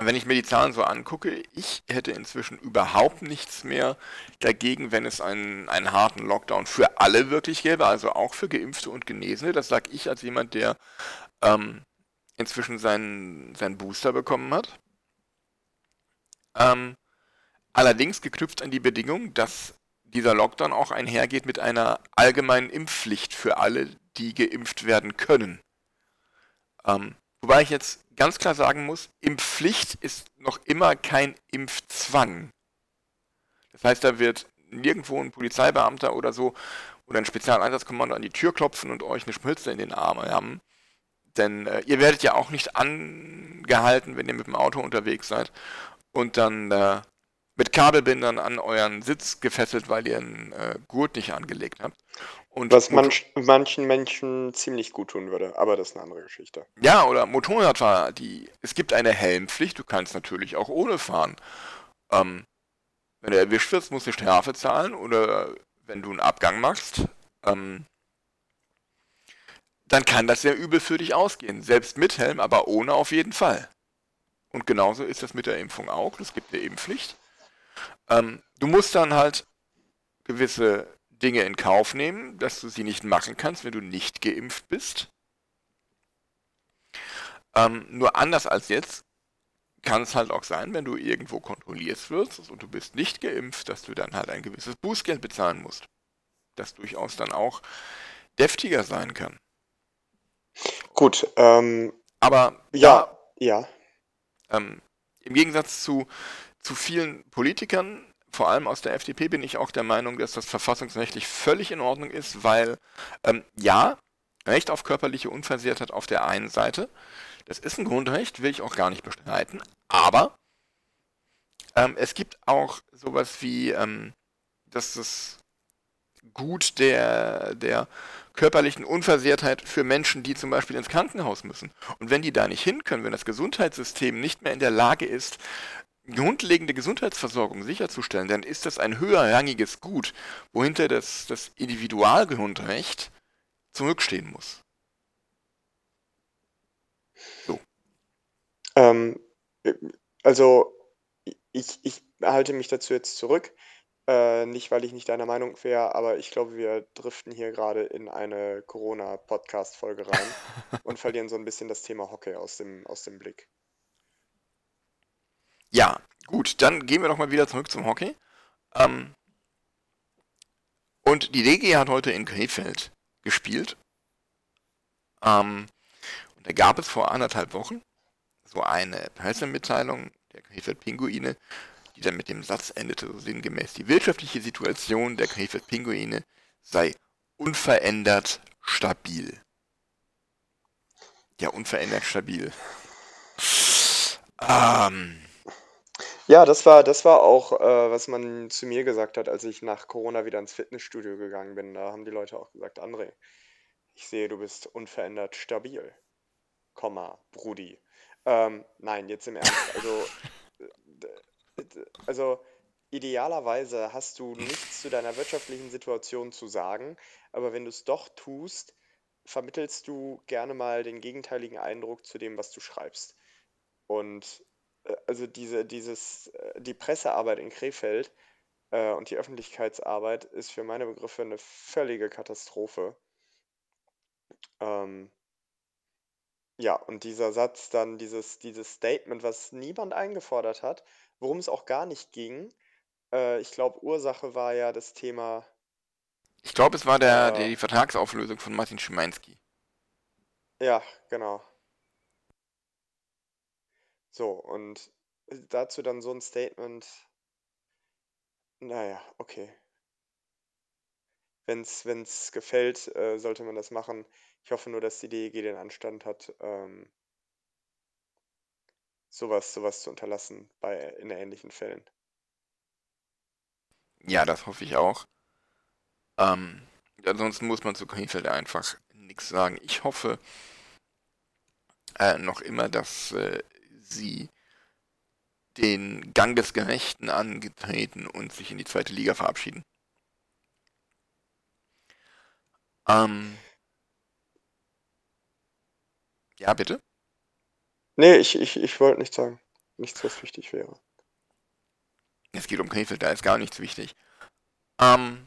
Wenn ich mir die Zahlen so angucke, ich hätte inzwischen überhaupt nichts mehr dagegen, wenn es einen, einen harten Lockdown für alle wirklich gäbe, also auch für Geimpfte und Genesene. Das sage ich als jemand, der ähm, inzwischen seinen, seinen Booster bekommen hat. Ähm, allerdings geknüpft an die Bedingung, dass dieser Lockdown auch einhergeht mit einer allgemeinen Impfpflicht für alle, die geimpft werden können. Ähm, wobei ich jetzt ganz klar sagen muss, Impfpflicht ist noch immer kein Impfzwang. Das heißt, da wird nirgendwo ein Polizeibeamter oder so oder ein Spezialeinsatzkommando an die Tür klopfen und euch eine Schmilze in den Arm haben. Denn äh, ihr werdet ja auch nicht angehalten, wenn ihr mit dem Auto unterwegs seid und dann äh, mit Kabelbindern an euren Sitz gefesselt, weil ihr einen äh, Gurt nicht angelegt habt. Und Was manch, manchen Menschen ziemlich gut tun würde, aber das ist eine andere Geschichte. Ja, oder Motorradfahrer, die. Es gibt eine Helmpflicht, du kannst natürlich auch ohne fahren. Ähm, wenn du erwischt wirst, musst du Strafe zahlen oder wenn du einen Abgang machst, ähm, dann kann das sehr übel für dich ausgehen. Selbst mit Helm, aber ohne auf jeden Fall. Und genauso ist das mit der Impfung auch. Es gibt eine Impfpflicht. Ähm, du musst dann halt gewisse Dinge in Kauf nehmen, dass du sie nicht machen kannst, wenn du nicht geimpft bist. Ähm, nur anders als jetzt kann es halt auch sein, wenn du irgendwo kontrolliert wirst und du bist nicht geimpft, dass du dann halt ein gewisses Bußgeld bezahlen musst. Das durchaus dann auch deftiger sein kann. Gut, ähm, aber ja, ja. ja. Ähm, Im Gegensatz zu, zu vielen Politikern, vor allem aus der FDP, bin ich auch der Meinung, dass das verfassungsrechtlich völlig in Ordnung ist, weil ähm, ja, Recht auf körperliche Unversehrtheit auf der einen Seite, das ist ein Grundrecht, will ich auch gar nicht bestreiten, aber ähm, es gibt auch sowas wie, ähm, dass das Gut der, der körperlichen Unversehrtheit für Menschen, die zum Beispiel ins Krankenhaus müssen. Und wenn die da nicht hin können, wenn das Gesundheitssystem nicht mehr in der Lage ist, grundlegende Gesundheitsversorgung sicherzustellen, dann ist das ein höherrangiges Gut, wohinter das, das Individualgrundrecht zurückstehen muss. So. Ähm, also ich, ich halte mich dazu jetzt zurück. Äh, nicht, weil ich nicht deiner Meinung wäre, aber ich glaube, wir driften hier gerade in eine Corona-Podcast-Folge rein und verlieren so ein bisschen das Thema Hockey aus dem, aus dem Blick. Ja, gut, dann gehen wir doch mal wieder zurück zum Hockey. Ähm, und die DG hat heute in Krefeld gespielt. Ähm, und da gab es vor anderthalb Wochen so eine Pressemitteilung der Krefeld Pinguine, die dann mit dem Satz endete, so sinngemäß, die wirtschaftliche Situation der Krefeld-Pinguine sei unverändert stabil. Ja, unverändert stabil. Ähm. Ja, das war, das war auch, äh, was man zu mir gesagt hat, als ich nach Corona wieder ins Fitnessstudio gegangen bin. Da haben die Leute auch gesagt, André, ich sehe, du bist unverändert stabil. Komma, Brudi. Ähm, nein, jetzt im Ernst. Also, also idealerweise hast du nichts zu deiner wirtschaftlichen Situation zu sagen, aber wenn du es doch tust, vermittelst du gerne mal den gegenteiligen Eindruck zu dem, was du schreibst. Und äh, also diese, dieses, äh, die Pressearbeit in Krefeld äh, und die Öffentlichkeitsarbeit ist für meine Begriffe eine völlige Katastrophe. Ähm, ja, und dieser Satz dann, dieses, dieses Statement, was niemand eingefordert hat, worum es auch gar nicht ging. Äh, ich glaube, Ursache war ja das Thema. Ich glaube, es war der, äh, die Vertragsauflösung von Martin Schimanski. Ja, genau. So, und dazu dann so ein Statement. Naja, okay. Wenn es gefällt, äh, sollte man das machen. Ich hoffe nur, dass die DEG den Anstand hat, ähm, sowas, sowas zu unterlassen bei in ähnlichen Fällen. Ja, das hoffe ich auch. Ähm, ansonsten muss man zu Krefeld einfach nichts sagen. Ich hoffe äh, noch immer, dass äh, sie den Gang des Gerechten angetreten und sich in die zweite Liga verabschieden. Ähm, ja, bitte? Nee, ich, ich, ich wollte nichts sagen. Nichts, was wichtig wäre. Es geht um Krefeld, da ist gar nichts wichtig. Ähm,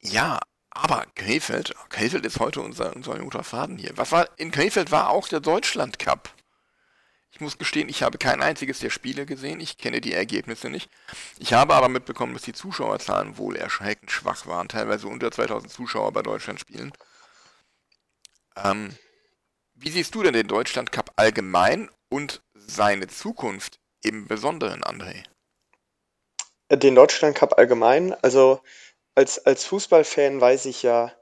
ja, aber Krefeld, Krefeld ist heute unser, unser guter Faden hier. Was war, in Krefeld war auch der Deutschland Cup. Ich muss gestehen, ich habe kein einziges der Spiele gesehen, ich kenne die Ergebnisse nicht. Ich habe aber mitbekommen, dass die Zuschauerzahlen wohl erschreckend schwach waren, teilweise unter 2000 Zuschauer bei Deutschland spielen. Ähm, wie siehst du denn den Deutschland Cup allgemein und seine Zukunft im Besonderen, André? Den Deutschland Cup allgemein, also als, als Fußballfan weiß ich ja,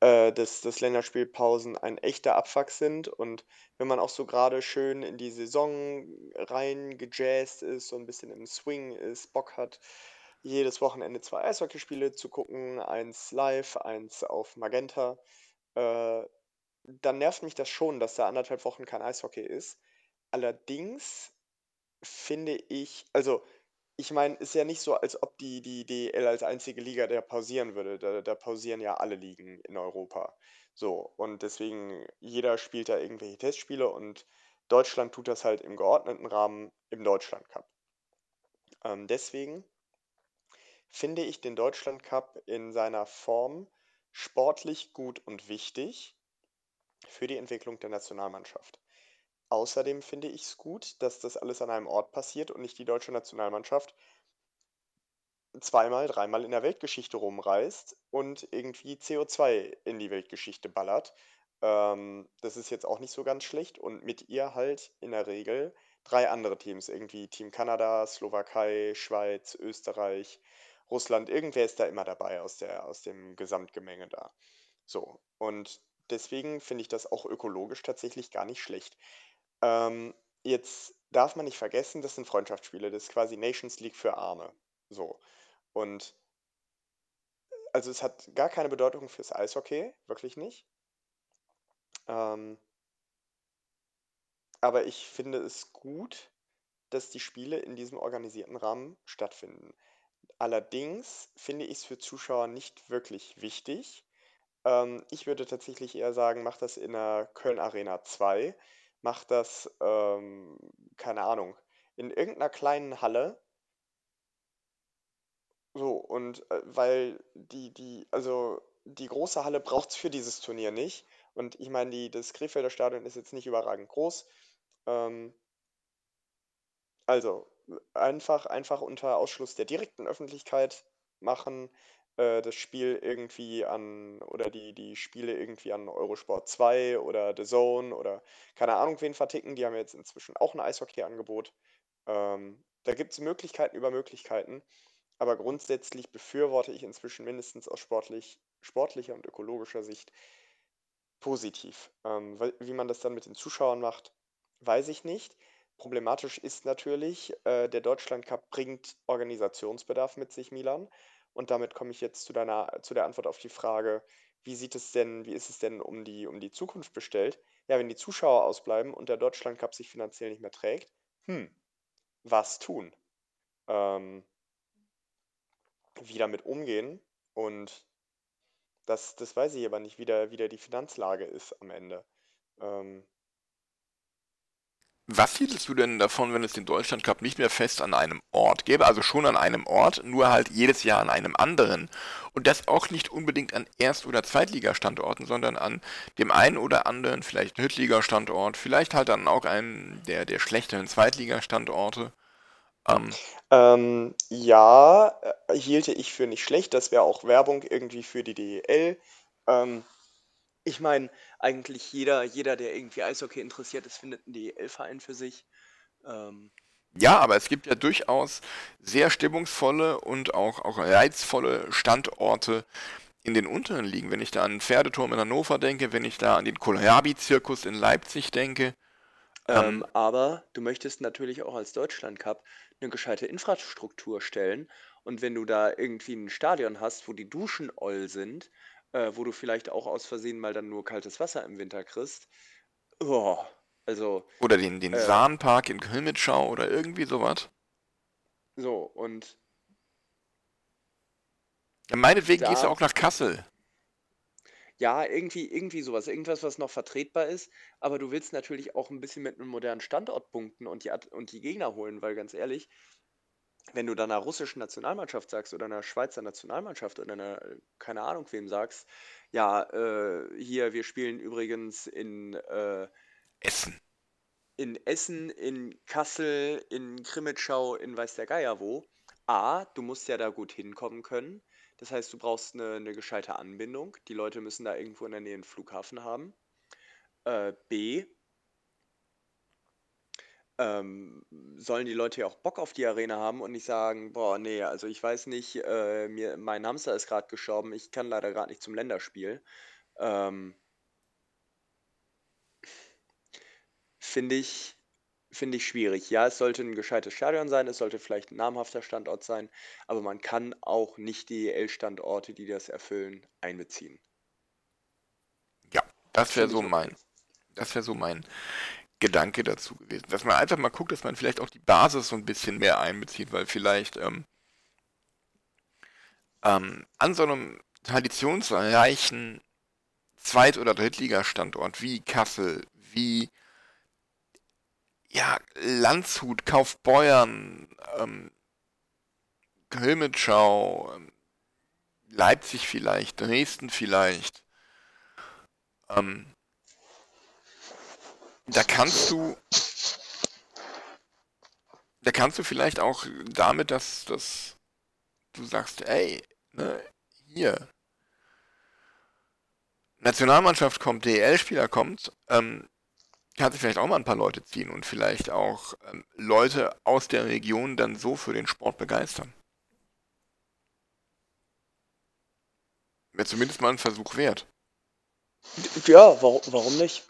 äh, dass, dass Länderspielpausen ein echter Abfuck sind und wenn man auch so gerade schön in die Saison reingejazzt ist, so ein bisschen im Swing ist, Bock hat, jedes Wochenende zwei Eishockeyspiele zu gucken, eins live, eins auf Magenta, äh, dann nervt mich das schon, dass da anderthalb Wochen kein Eishockey ist. Allerdings finde ich, also ich meine, ist ja nicht so, als ob die, die DEL als einzige Liga der pausieren würde. Da, da pausieren ja alle Ligen in Europa. So, und deswegen, jeder spielt da irgendwelche Testspiele und Deutschland tut das halt im geordneten Rahmen im Deutschland Cup. Ähm, deswegen finde ich den Deutschland Cup in seiner Form sportlich gut und wichtig für die Entwicklung der Nationalmannschaft. Außerdem finde ich es gut, dass das alles an einem Ort passiert und nicht die deutsche Nationalmannschaft zweimal, dreimal in der Weltgeschichte rumreist und irgendwie CO2 in die Weltgeschichte ballert. Ähm, das ist jetzt auch nicht so ganz schlecht und mit ihr halt in der Regel drei andere Teams, irgendwie Team Kanada, Slowakei, Schweiz, Österreich, Russland, irgendwer ist da immer dabei aus der, aus dem Gesamtgemenge da. So, und deswegen finde ich das auch ökologisch tatsächlich gar nicht schlecht. Ähm, jetzt darf man nicht vergessen, das sind Freundschaftsspiele, das ist quasi Nations League für Arme. So. Und also es hat gar keine Bedeutung fürs Eishockey, wirklich nicht. Ähm, aber ich finde es gut, dass die Spiele in diesem organisierten Rahmen stattfinden. Allerdings finde ich es für Zuschauer nicht wirklich wichtig. Ähm, ich würde tatsächlich eher sagen, mach das in der Köln Arena 2 macht das, ähm, keine Ahnung, in irgendeiner kleinen Halle. So, und äh, weil die, die, also die große Halle braucht es für dieses Turnier nicht. Und ich meine, das Krefelder Stadion ist jetzt nicht überragend groß. Ähm, also einfach, einfach unter Ausschluss der direkten Öffentlichkeit machen äh, das Spiel irgendwie an oder die, die Spiele irgendwie an Eurosport 2 oder The Zone oder keine Ahnung wen verticken. Die haben jetzt inzwischen auch ein Eishockey-Angebot. Ähm, da gibt es Möglichkeiten über Möglichkeiten. Aber grundsätzlich befürworte ich inzwischen mindestens aus sportlich, sportlicher und ökologischer Sicht positiv. Ähm, wie man das dann mit den Zuschauern macht, weiß ich nicht. Problematisch ist natürlich, äh, der Deutschland Cup bringt Organisationsbedarf mit sich, Milan. Und damit komme ich jetzt zu deiner, zu der Antwort auf die Frage, wie sieht es denn, wie ist es denn um die, um die Zukunft bestellt? Ja, wenn die Zuschauer ausbleiben und der Deutschland Cup sich finanziell nicht mehr trägt, hm, was tun? Ähm, wie damit umgehen? Und das, das weiß ich aber nicht, wie, der, wie der die Finanzlage ist am Ende. Ähm, was hieltest du denn davon, wenn es den Deutschland Cup nicht mehr fest an einem Ort gäbe, also schon an einem Ort, nur halt jedes Jahr an einem anderen? Und das auch nicht unbedingt an Erst- oder Zweitligastandorten, sondern an dem einen oder anderen, vielleicht Drittligastandort, vielleicht halt dann auch einen der, der schlechteren Zweitligastandorte. Ähm, ähm, ja, äh, hielte ich für nicht schlecht. Das wäre auch Werbung irgendwie für die DEL. Ähm, ich meine, eigentlich jeder, jeder, der irgendwie Eishockey interessiert ist, findet einen DEL-Verein für sich. Ähm, Ja, aber es gibt ja durchaus sehr stimmungsvolle und auch, auch reizvolle Standorte in den unteren Ligen. Wenn ich da an den Pferdeturm in Hannover denke, wenn ich da an den Kohlrabi-Zirkus in Leipzig denke. Ähm, ähm, aber du möchtest natürlich auch als Deutschland Cup eine gescheite Infrastruktur stellen. Und wenn du da irgendwie ein Stadion hast, wo die Duschen oll sind, äh, wo du vielleicht auch aus Versehen mal dann nur kaltes Wasser im Winter kriegst, oh, also. Oder den, den äh, Sahnpark in Kölmitschau oder irgendwie sowas. So, und. Ja, meinetwegen da, gehst du auch nach Kassel. Ja, irgendwie, irgendwie sowas. Irgendwas, was noch vertretbar ist. Aber du willst natürlich auch ein bisschen mit einem modernen Standort punkten und die, und die Gegner holen, weil ganz ehrlich, wenn du dann einer russischen Nationalmannschaft sagst oder einer Schweizer Nationalmannschaft oder einer, keine Ahnung wem sagst, ja, äh, hier, wir spielen übrigens in äh, Essen. In Essen, in Kassel, in Krimitschau, in weiß der Geier wo. A, du musst ja da gut hinkommen können. Das heißt, du brauchst eine, eine gescheite Anbindung. Die Leute müssen da irgendwo in der Nähe einen Flughafen haben. Äh, B, ähm, sollen die Leute ja auch Bock auf die Arena haben und nicht sagen, boah, nee, also ich weiß nicht, äh, mir, mein Hamster ist gerade gestorben, ich kann leider gerade nicht zum Länderspiel. Ähm, finde ich, finde ich schwierig. Ja, es sollte ein gescheites Stadion sein, es sollte vielleicht ein namhafter Standort sein, aber man kann auch nicht die EL-Standorte, die das erfüllen, einbeziehen. Ja, das wäre so mein. Das wäre so mein Gedanke dazu gewesen. Dass man einfach mal guckt, dass man vielleicht auch die Basis so ein bisschen mehr einbezieht, weil vielleicht ähm, ähm, an so einem traditionsreichen Zweit- oder Drittligastandort wie Kassel, wie ja, Landshut, Kaufbeuern, ähm, Hülmitschau, ähm, Leipzig vielleicht, Dresden vielleicht, ähm, da kannst du, da kannst du vielleicht auch damit, dass, dass du sagst, ey, ne, hier, Nationalmannschaft kommt, DEL-Spieler kommt, ähm, kannst du vielleicht auch mal ein paar Leute ziehen und vielleicht auch ähm, Leute aus der Region dann so für den Sport begeistern. Wäre zumindest mal ein Versuch wert. Ja, warum, warum nicht?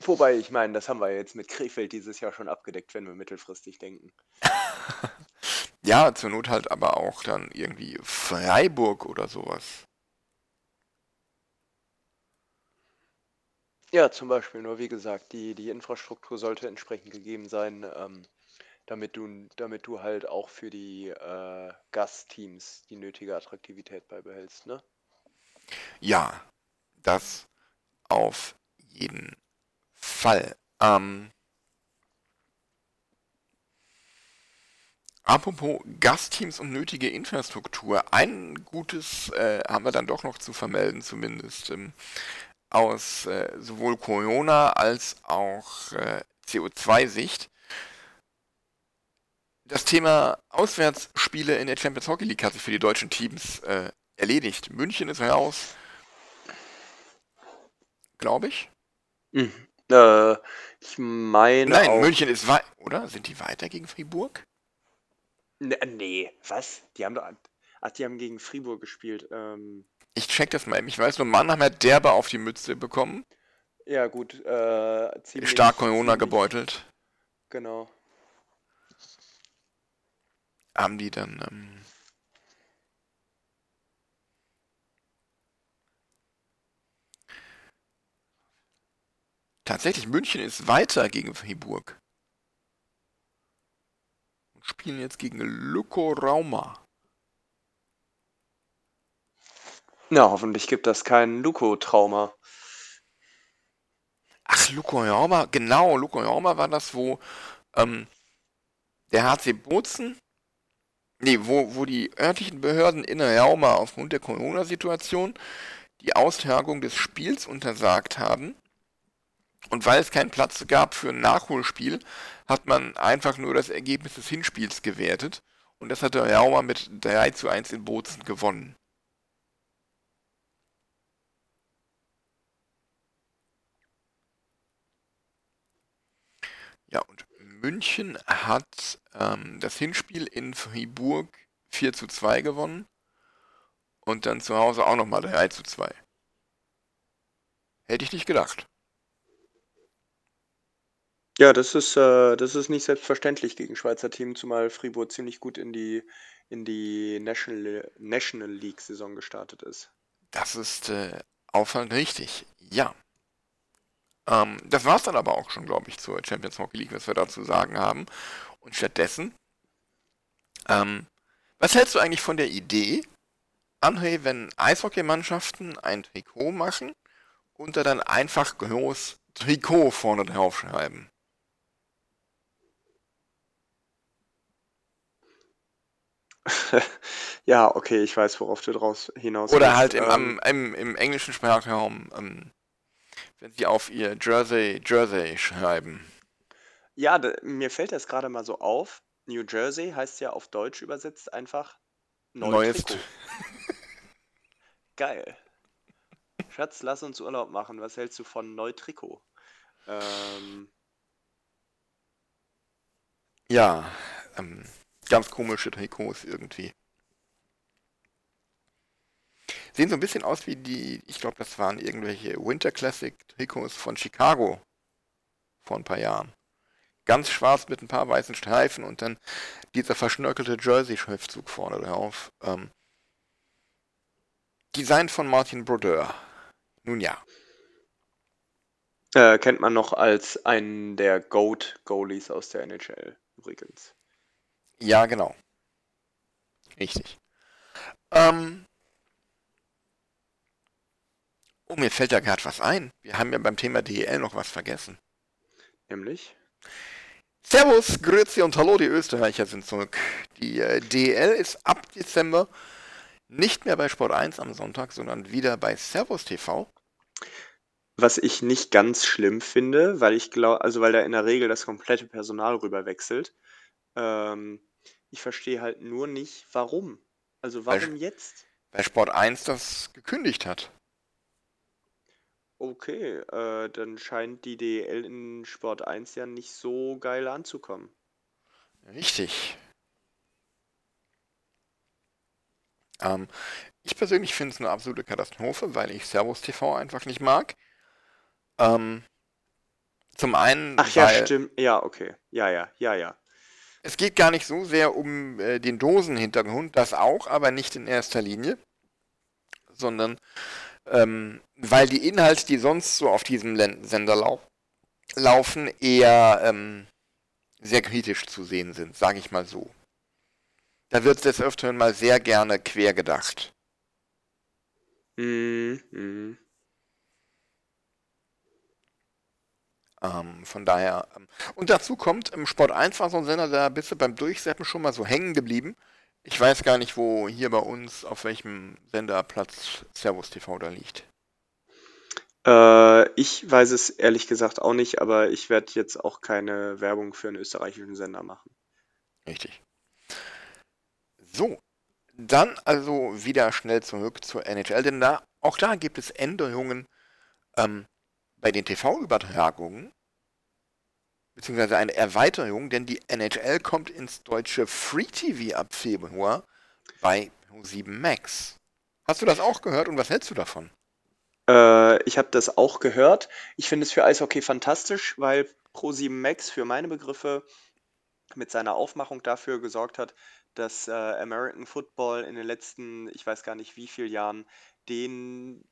Wobei, ich meine, das haben wir jetzt mit Krefeld dieses Jahr schon abgedeckt, wenn wir mittelfristig denken. ja, zur Not halt aber auch dann irgendwie Freiburg oder sowas. Ja, zum Beispiel, nur wie gesagt, die, die Infrastruktur sollte entsprechend gegeben sein, ähm, damit du, damit du halt auch für die äh, Gastteams die nötige Attraktivität beibehältst, ne? Ja, das auf jeden Fall. Ähm, apropos Gastteams und nötige Infrastruktur. Ein gutes äh, haben wir dann doch noch zu vermelden, zumindest ähm, aus äh, sowohl Corona als auch äh, CO2-Sicht. Das Thema Auswärtsspiele in der Champions Hockey League hat sich für die deutschen Teams äh, erledigt. München ist raus. Glaube ich. Mhm. Äh, ich meine. Nein, auch, München ist weiter, oder? Sind die weiter gegen Fribourg? Ne, nee, was? Die haben doch. Ach, die haben gegen Fribourg gespielt. Ähm, ich check das mal. Ich weiß nur, Mannheim hat derbe auf die Mütze bekommen. Ja, gut. Äh, ziemlich, Stark Corona gebeutelt. Genau. Haben die dann. Ähm, Tatsächlich, München ist weiter gegen Fribourg. Und spielen jetzt gegen Luko Rauma. Na, hoffentlich gibt das kein Luko-Trauma. Ach, Luko Rauma, genau, Luko Rauma war das, wo ähm, der HC Bozen, nee, wo, wo die örtlichen Behörden in Rauma aufgrund der Corona-Situation die Austragung des Spiels untersagt haben und weil es keinen Platz gab für ein Nachholspiel, hat man einfach nur das Ergebnis des Hinspiels gewertet. Und das hat der Rauma mit 3 zu 1 in Bozen gewonnen. Ja, und München hat ähm, das Hinspiel in Fribourg 4 zu 2 gewonnen und dann zu Hause auch nochmal 3 zu 2. Hätte ich nicht gedacht. Ja, das ist, äh, das ist nicht selbstverständlich gegen Schweizer Team, zumal Fribourg ziemlich gut in die, in die National, National League-Saison gestartet ist. Das ist äh, auffallend richtig. Ja. Ähm, das war es dann aber auch schon, glaube ich, zur Champions Hockey League, was wir dazu sagen haben. Und stattdessen, ähm, was hältst du eigentlich von der Idee, André, wenn Eishockeymannschaften ein Trikot machen und da dann einfach groß Trikot vorne drauf Ja, okay, ich weiß, worauf du draus hinaus Oder willst. halt im, Ähm, im, im englischen Sprachraum, ähm, wenn sie auf ihr Jersey, Jersey schreiben. ja, mir fällt das gerade mal so auf. New Jersey heißt ja auf Deutsch übersetzt einfach Neues Neutrikot. Geil. Schatz, lass uns Urlaub machen. Was hältst du von Neutrikot? Ähm, Ja, ähm, ganz komische Trikots irgendwie. Sehen so ein bisschen aus wie die, ich glaube, das waren irgendwelche Winter Classic Trikots von Chicago vor ein paar Jahren. Ganz schwarz mit ein paar weißen Streifen und dann dieser verschnörkelte Jersey-Schriftzug vorne drauf. Ähm, Design von Martin Brodeur. Nun ja. äh, kennt man noch als einen der GOAT-Goalies aus der NHL übrigens. Ja, genau. Richtig. Ähm, oh, mir fällt da gerade was ein. Wir haben ja beim Thema DEL noch was vergessen. Nämlich? Servus, Grüezi und Hallo, die Österreicher sind zurück. Die äh, DEL ist ab Dezember nicht mehr bei Sport 1 am Sonntag, sondern wieder bei Servus TV. Was ich nicht ganz schlimm finde, weil ich glaube, also weil da in der Regel das komplette Personal rüber wechselt. Ähm, ich verstehe halt nur nicht, warum. Also Weil- warum jetzt? Weil Sport 1 das gekündigt hat. Okay, äh, dann scheint die DEL in Sport 1 ja nicht so geil anzukommen. Richtig. Ähm, ich persönlich finde es eine absolute Katastrophe, weil ich Servus TV einfach nicht mag. Ähm, zum einen, Ach ja, weil stimmt. Ja, okay. Ja, ja, ja, ja. Es geht gar nicht so sehr um äh, den Dosenhintergrund, das auch, aber nicht in erster Linie, sondern ähm, weil die Inhalte, die sonst so auf diesem Len Sender lau laufen, eher ähm, sehr kritisch zu sehen sind, sage ich mal so. Da wird des Öfteren mal sehr gerne quer gedacht. Mhm, mhm. Ähm, von daher. Ähm, und dazu kommt, im Sport 1 war so ein Sender, da bist du beim Durchseppen schon mal so hängen geblieben. Ich weiß gar nicht, wo hier bei uns, auf welchem Senderplatz Servus TV da liegt. Äh, ich weiß es ehrlich gesagt auch nicht, aber ich werde jetzt auch keine Werbung für einen österreichischen Sender machen. Richtig. So, dann also wieder schnell zurück zur NHL, denn da, auch da gibt es Änderungen ähm, bei den TV-Übertragungen, beziehungsweise eine Erweiterung, denn die NHL kommt ins deutsche Free TV ab Februar bei Pro7 Max. Hast du das auch gehört und was hältst du davon? Äh, ich habe das auch gehört. Ich finde es für Eishockey fantastisch, weil Pro7 Max für meine Begriffe mit seiner Aufmachung dafür gesorgt hat, dass äh, American Football in den letzten, ich weiß gar nicht wie vielen Jahren, den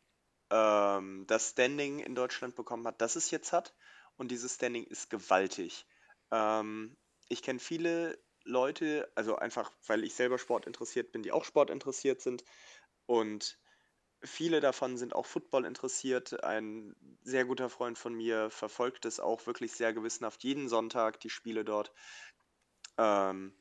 ähm, das Standing in Deutschland bekommen hat, das es jetzt hat. Und dieses Standing ist gewaltig. Ähm, ich kenne viele Leute, also einfach, weil ich selber Sport interessiert bin, die auch Sport interessiert sind. Und viele davon sind auch Football interessiert. Ein sehr guter Freund von mir verfolgt es auch wirklich sehr gewissenhaft jeden Sonntag, die Spiele dort. Ähm,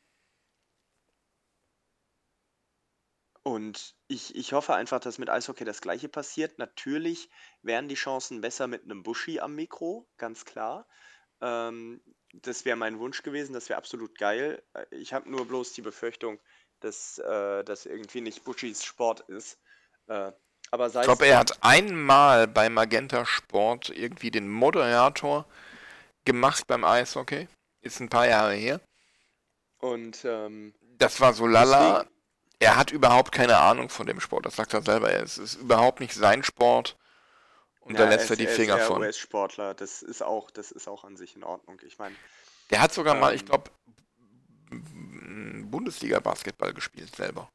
und ich, ich hoffe einfach, dass mit Eishockey das Gleiche passiert. Natürlich wären die Chancen besser mit einem Buschi am Mikro, ganz klar. Ähm, das wäre mein Wunsch gewesen, das wäre absolut geil. Äh, Ich habe nur bloß die Befürchtung, dass äh, das irgendwie nicht Buschis Sport ist. Äh, aber sei Ich es glaube, er drum. hat einmal bei Magenta Sport irgendwie den Moderator gemacht beim Eishockey. Ist ein paar Jahre her. Und ähm, Das war so lala. Deswegen- Er hat überhaupt keine Ahnung von dem Sport. Das sagt er selber. Es ist überhaupt nicht sein Sport. Und da ja, lässt er ist- die ist Finger von. US-Sportler, das ist auch, das ist auch an sich in Ordnung. Ich meine, Der hat sogar mal, ich Ähm. glaube, Bundesliga-Basketball gespielt selber.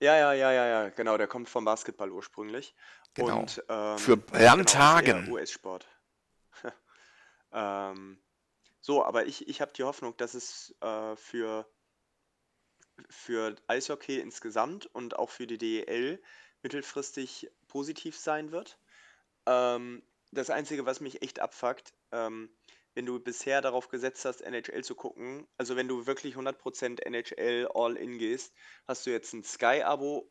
ja, ja, ja, ja, ja, genau, der kommt vom Basketball ursprünglich. Genau. Und, ähm, Für genau, ist Brandhagen. eher US-Sport. ähm, so, aber ich, ich habe die Hoffnung, dass es äh, für, für Eishockey insgesamt und auch für die DEL mittelfristig positiv sein wird. Ähm, das Einzige, was mich echt abfuckt, ähm, wenn du bisher darauf gesetzt hast, NHL zu gucken, also wenn du wirklich 100% NHL All-In gehst, hast du jetzt ein Sky-Abo,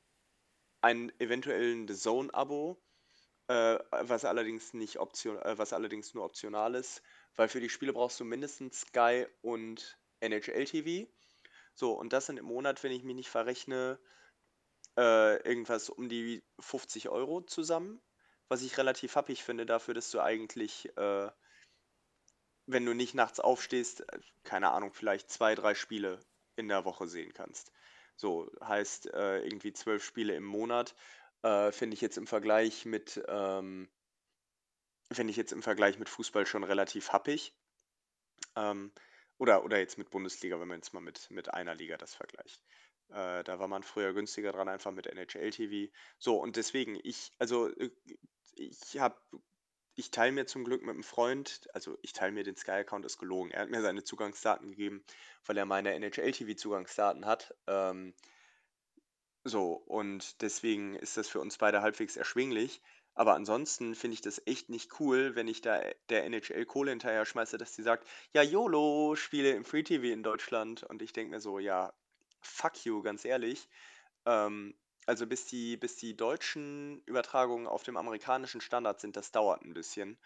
ein eventuell ein Zone-Abo, äh, was äh, was allerdings nur optional ist, weil für die Spiele brauchst du mindestens Sky und NHL TV. So, und das sind im Monat, wenn ich mich nicht verrechne, äh, irgendwas um die 50 Euro zusammen, was ich relativ happig finde dafür, dass du eigentlich, äh, wenn du nicht nachts aufstehst, äh, keine Ahnung, vielleicht zwei, drei Spiele in der Woche sehen kannst. So, heißt äh, irgendwie zwölf Spiele im Monat, äh, finde ich jetzt im Vergleich mit, ähm, finde ich jetzt im Vergleich mit Fußball schon relativ happig. Ähm, oder, oder jetzt mit Bundesliga, wenn man jetzt mal mit, mit einer Liga das vergleicht. Äh, da war man früher günstiger dran, einfach mit NHL TV. So, und deswegen, ich, also, äh, ich habe, ich teile mir zum Glück mit einem Freund, also ich teile mir den Sky-Account, ist gelogen. Er hat mir seine Zugangsdaten gegeben, weil er meine NHL TV-Zugangsdaten hat. Ähm, so, und deswegen ist das für uns beide halbwegs erschwinglich. Aber ansonsten finde ich das echt nicht cool, wenn ich da der NHL Kohle hinterher schmeiße, dass die sagt, ja, YOLO, Spiele im Free TV in Deutschland. Und ich denke mir so, ja, fuck you, ganz ehrlich. Ähm, also bis die, bis die deutschen Übertragungen auf dem amerikanischen Standard sind, das dauert ein bisschen,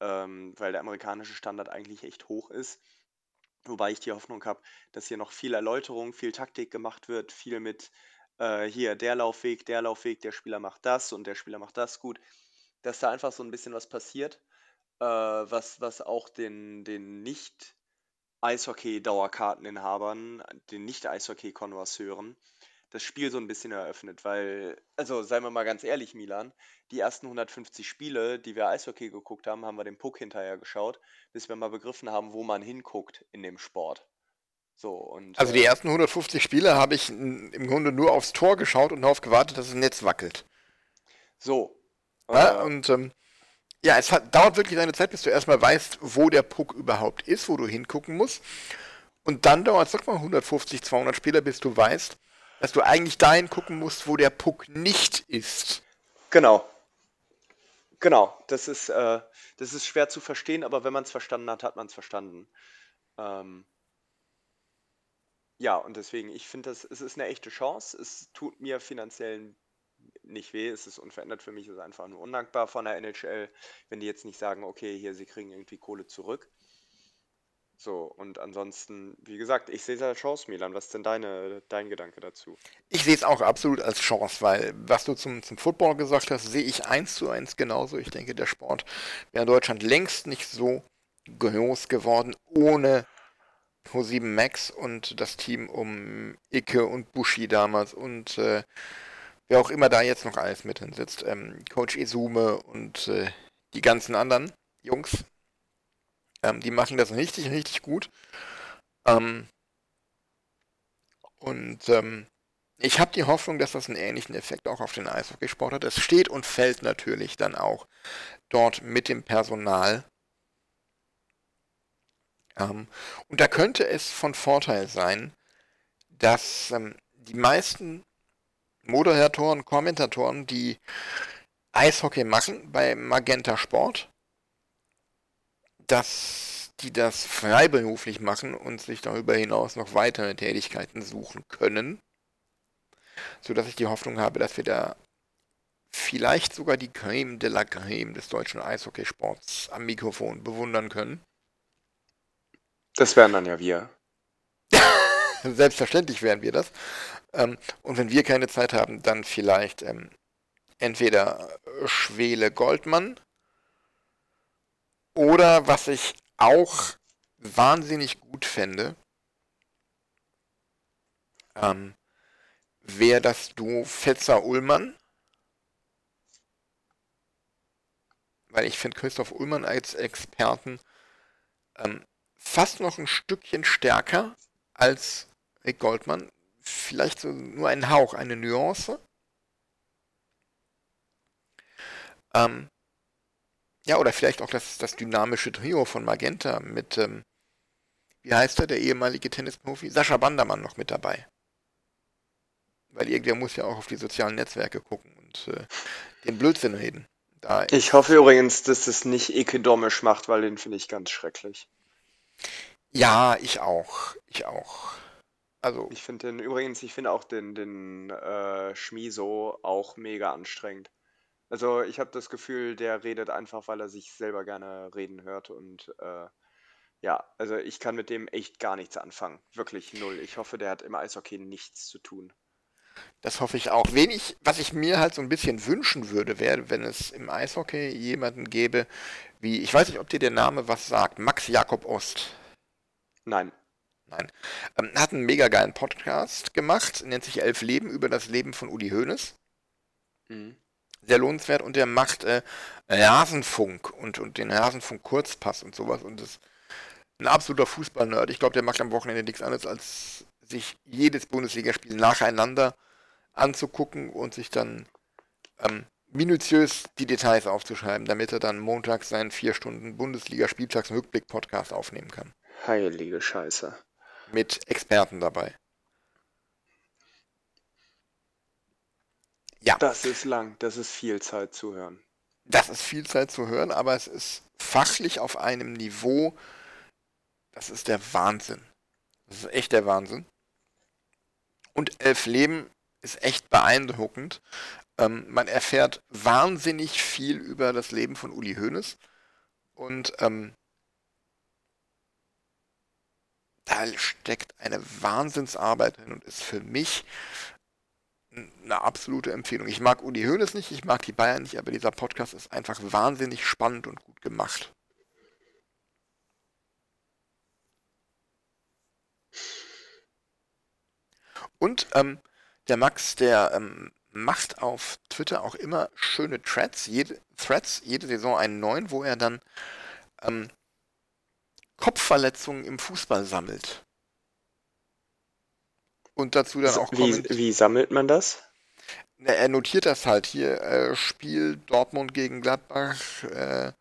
ähm, weil der amerikanische Standard eigentlich echt hoch ist. Wobei ich die Hoffnung habe, dass hier noch viel Erläuterung, viel Taktik gemacht wird, viel mit äh, hier der Laufweg, der Laufweg, der Spieler macht das und der Spieler macht das gut. Dass da einfach so ein bisschen was passiert, äh, was, was auch den, den Nicht-Eishockey-Dauerkarteninhabern, den Nicht-Eishockey-Konnoisseuren das Spiel so ein bisschen eröffnet, weil, also seien wir mal ganz ehrlich, Milan, die ersten 150 Spiele, die wir Eishockey geguckt haben, haben wir den Puck hinterher geschaut, bis wir mal begriffen haben, wo man hinguckt in dem Sport. So, und Also die äh, ersten 150 Spiele habe ich im Grunde nur aufs Tor geschaut und darauf gewartet, dass das Netz wackelt. so. Ja, Äh, und ähm, ja, es hat, dauert wirklich eine Zeit, bis du erstmal weißt, wo der Puck überhaupt ist, wo du hingucken musst. Und dann dauert es nochmal 150, 200 Spiele, bis du weißt, dass du eigentlich dahin gucken musst, wo der Puck nicht ist. Genau. Genau, das ist, äh, das ist schwer zu verstehen, aber wenn man es verstanden hat, hat man es verstanden. Ähm, ja, und deswegen, ich finde, das, es ist eine echte Chance. Es tut mir finanziell nicht weh, es ist unverändert für mich, es ist einfach nur undankbar von der NHL, wenn die jetzt nicht sagen, okay, hier, sie kriegen irgendwie Kohle zurück. So, und ansonsten, wie gesagt, ich sehe es als Chance, Milan. Was ist denn deine, dein Gedanke dazu? Ich sehe es auch absolut als Chance, weil was du zum, zum Football gesagt hast, sehe ich eins zu eins genauso. Ich denke, der Sport wäre in Deutschland längst nicht so groß geworden ohne Pro7 Max und das Team um Icke und Bushi damals und äh, wer auch immer da jetzt noch alles mit drin sitzt. Ähm, Coach Izume und äh, die ganzen anderen Jungs. Ähm, die machen das richtig, richtig gut. Ähm, und ähm, ich habe die Hoffnung, dass das einen ähnlichen Effekt auch auf den Eishockeysport hat. Es steht und fällt natürlich dann auch dort mit dem Personal. Ähm, und da könnte es von Vorteil sein, dass ähm, die meisten Moderatoren, Kommentatoren, die Eishockey machen bei Magenta Sport, dass die das freiberuflich machen und sich darüber hinaus noch weitere Tätigkeiten suchen können, sodass ich die Hoffnung habe, dass wir da vielleicht sogar die Creme de la Creme des deutschen Eishockeysports am Mikrofon bewundern können. Das wären dann ja wir. Selbstverständlich wären wir das. Ähm, und wenn wir keine Zeit haben, dann vielleicht ähm, entweder Schwele Goldmann oder was ich auch wahnsinnig gut fände, ähm, wäre das Duo Fetzer-Ullmann. Weil ich finde Christoph Ullmann als Experten ähm, fast noch ein Stückchen stärker als Rick Goldmann. Vielleicht so nur ein Hauch, eine Nuance. Ähm, ja, oder vielleicht auch das, das dynamische Trio von Magenta mit, ähm, wie heißt er, der ehemalige Tennisprofi? Sascha Bandermann noch mit dabei. Weil irgendwer muss ja auch auf die sozialen Netzwerke gucken und äh, den Blödsinn reden. Da ich hoffe übrigens, dass das nicht Ike Domisch macht, weil den finde ich ganz schrecklich. Ja, ich auch. Ich auch. Also. Ich finde den übrigens, ich finde auch den, den äh, Schmiso auch mega anstrengend. Also ich habe das Gefühl, der redet einfach, weil er sich selber gerne reden hört und äh, ja, also ich kann mit dem echt gar nichts anfangen. Wirklich null. Ich hoffe, der hat im Eishockey nichts zu tun. Das hoffe ich auch. Wenig, was ich mir halt so ein bisschen wünschen würde, wäre, wenn es im Eishockey jemanden gäbe, wie, ich weiß nicht, ob dir der Name was sagt, Max Jakob Ost. Nein. Nein. Ähm, hat einen mega geilen Podcast gemacht, nennt sich Elf Leben über das Leben von Uli Hoeneß. Mhm sehr lohnenswert und der macht äh, Rasenfunk und, und den Rasenfunk Kurzpass und sowas und ist ein absoluter Fußballnerd. Ich glaube, der macht am Wochenende nichts anderes, als sich jedes Bundesligaspiel nacheinander anzugucken und sich dann ähm, minutiös die Details aufzuschreiben, damit er dann montags seinen vier Stunden Bundesliga-Spieltagsrückblick-Podcast aufnehmen kann. Heilige Scheiße. Mit Experten dabei. Ja. Das ist lang, das ist viel Zeit zu hören. Das ist viel Zeit zu hören, aber es ist fachlich auf einem Niveau, das ist der Wahnsinn. Das ist echt der Wahnsinn. Und Elf Leben ist echt beeindruckend. Ähm, man erfährt wahnsinnig viel über das Leben von Uli Hoeneß. Und ähm, da steckt eine Wahnsinnsarbeit drin und ist für mich eine absolute Empfehlung. Ich mag Uli Hoeneß nicht, ich mag die Bayern nicht, aber dieser Podcast ist einfach wahnsinnig spannend und gut gemacht. Und ähm, der Max, der ähm, macht auf Twitter auch immer schöne Threads, jede, Threads, jede Saison einen neuen, wo er dann ähm, Kopfverletzungen im Fußball sammelt. Und dazu dann auch wie, wie sammelt man das? Na, er notiert das halt hier. Äh, Spiel Dortmund gegen Gladbach. Äh,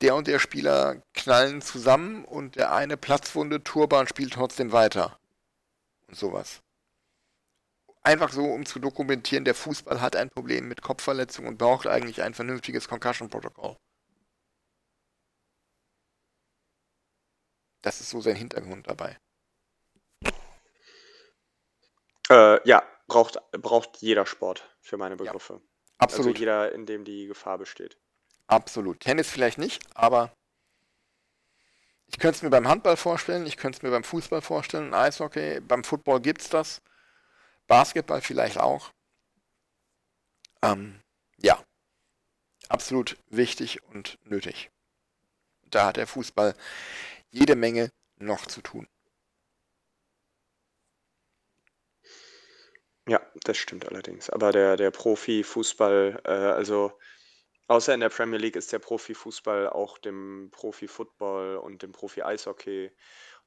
der und der Spieler knallen zusammen und der eine Platzwunde, Turban spielt trotzdem weiter. Und sowas. Einfach so, um zu dokumentieren, der Fußball hat ein Problem mit Kopfverletzung und braucht eigentlich ein vernünftiges Concussion-Protokoll. Das ist so sein Hintergrund dabei. Äh, ja, braucht, braucht jeder Sport für meine Begriffe. Ja, absolut. Also jeder, in dem die Gefahr besteht. Absolut. Tennis vielleicht nicht, aber ich könnte es mir beim Handball vorstellen, ich könnte es mir beim Fußball vorstellen, Eishockey, beim Football gibt es das, Basketball vielleicht auch. Ähm, ja, absolut wichtig und nötig. Da hat der Fußball jede Menge noch zu tun. Ja, das stimmt allerdings. Aber der, der Profifußball, äh, also außer in der Premier League ist der Profifußball auch dem Profi-Football und dem Profi-Eishockey,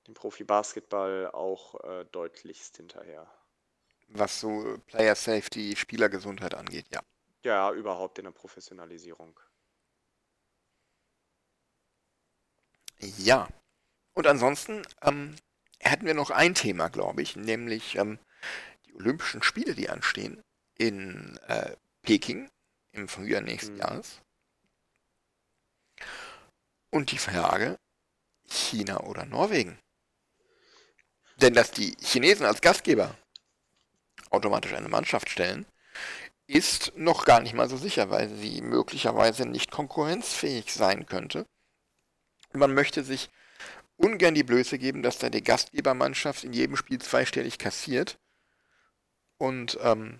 dem Profi-Basketball auch äh, deutlichst hinterher. Was so Player Safety, Spielergesundheit angeht, ja. Ja, überhaupt in der Professionalisierung. Ja. Und ansonsten ähm, hätten wir noch ein Thema, glaube ich, nämlich ähm, Olympischen Spiele, die anstehen, in äh, Peking im Frühjahr nächsten mhm. Jahres. Und die Frage, China oder Norwegen? Denn dass die Chinesen als Gastgeber automatisch eine Mannschaft stellen, ist noch gar nicht mal so sicher, weil sie möglicherweise nicht konkurrenzfähig sein könnte. Man möchte sich ungern die Blöße geben, dass da die Gastgebermannschaft in jedem Spiel zweistellig kassiert und ähm,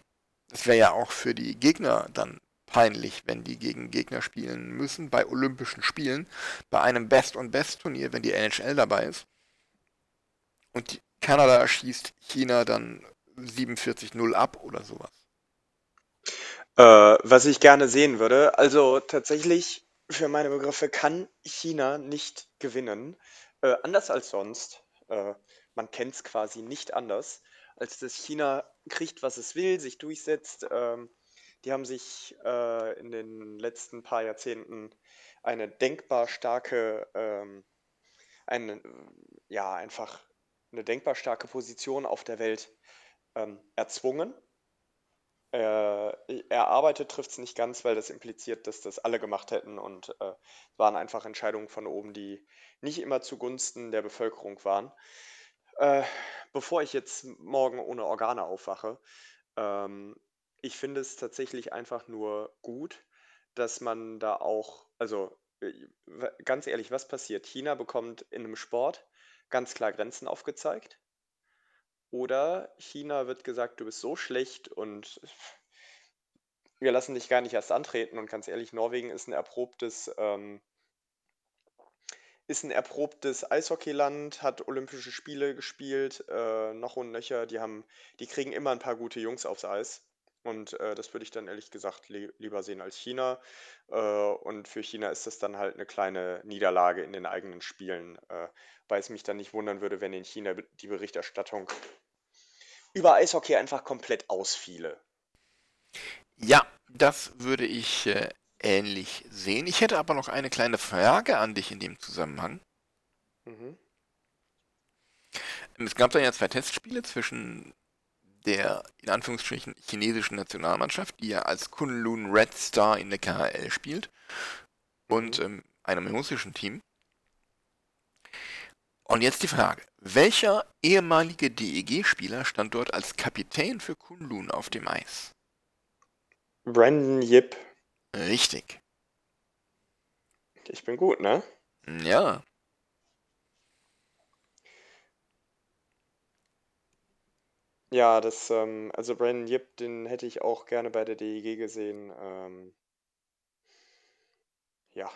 das wäre ja auch für die Gegner dann peinlich, wenn die gegen Gegner spielen müssen bei Olympischen Spielen, bei einem Best-on-Best-Turnier, wenn die NHL dabei ist. Und Kanada schießt China dann 47-0 ab oder sowas. Äh, was ich gerne sehen würde, also tatsächlich für meine Begriffe kann China nicht gewinnen, äh, anders als sonst. Äh, man kennt es quasi nicht anders, als dass China kriegt, was es will, sich durchsetzt. Ähm, die haben sich äh, in den letzten paar Jahrzehnten eine denkbar starke, ähm, eine, ja, einfach eine denkbar starke Position auf der Welt ähm, erzwungen. Äh, erarbeitet trifft es nicht ganz, weil das impliziert, dass das alle gemacht hätten und äh, waren einfach Entscheidungen von oben, die nicht immer zugunsten der Bevölkerung waren. Äh, bevor ich jetzt morgen ohne Organe aufwache, ähm, ich finde es tatsächlich einfach nur gut, dass man da auch, also äh, ganz ehrlich, was passiert? China bekommt in einem Sport ganz klar Grenzen aufgezeigt. Oder China wird gesagt, du bist so schlecht und wir lassen dich gar nicht erst antreten. Und ganz ehrlich, Norwegen ist ein erprobtes, ähm, ist ein erprobtes Eishockeyland, hat Olympische Spiele gespielt, äh, noch und nöcher. Die haben, die kriegen immer ein paar gute Jungs aufs Eis. Und äh, das würde ich dann ehrlich gesagt li lieber sehen als China. Äh, und für China ist das dann halt eine kleine Niederlage in den eigenen Spielen, äh, weil es mich dann nicht wundern würde, wenn in China die Berichterstattung über Eishockey einfach komplett ausfiele. Ja, das würde ich äh, ähnlich sehen. Ich hätte aber noch eine kleine Frage an dich in dem Zusammenhang. Mhm. Es gab da ja zwei Testspiele zwischen der in Anführungsstrichen chinesischen Nationalmannschaft, die ja als Kunlun Red Star in der KHL spielt, und mhm. ähm, einem russischen Team. Und jetzt die Frage, welcher ehemalige DEG-Spieler stand dort als Kapitän für Kunlun auf dem Eis? Brandon Yip. Richtig. Ich bin gut, ne? Ja. Ja, das, ähm, also Brandon Yip, den hätte ich auch gerne bei der DEG gesehen. Ähm, ja.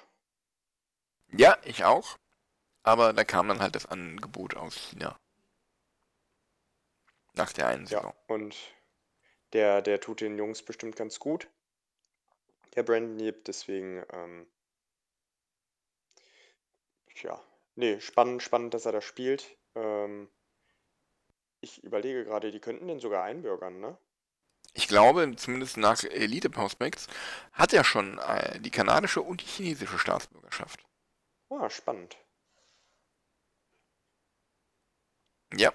Ja, ich auch. Aber da kam dann halt das Angebot aus China. Nach der einen Ja, und der, der tut den Jungs bestimmt ganz gut. Der Brandon Yip, deswegen, ähm, ja, nee, spannend, spannend, dass er da spielt. Ähm, ich überlege gerade, die könnten den sogar einbürgern, ne? Ich glaube, zumindest nach Elite Prospects hat er schon äh, die kanadische und die chinesische Staatsbürgerschaft. Ah, spannend. Ja.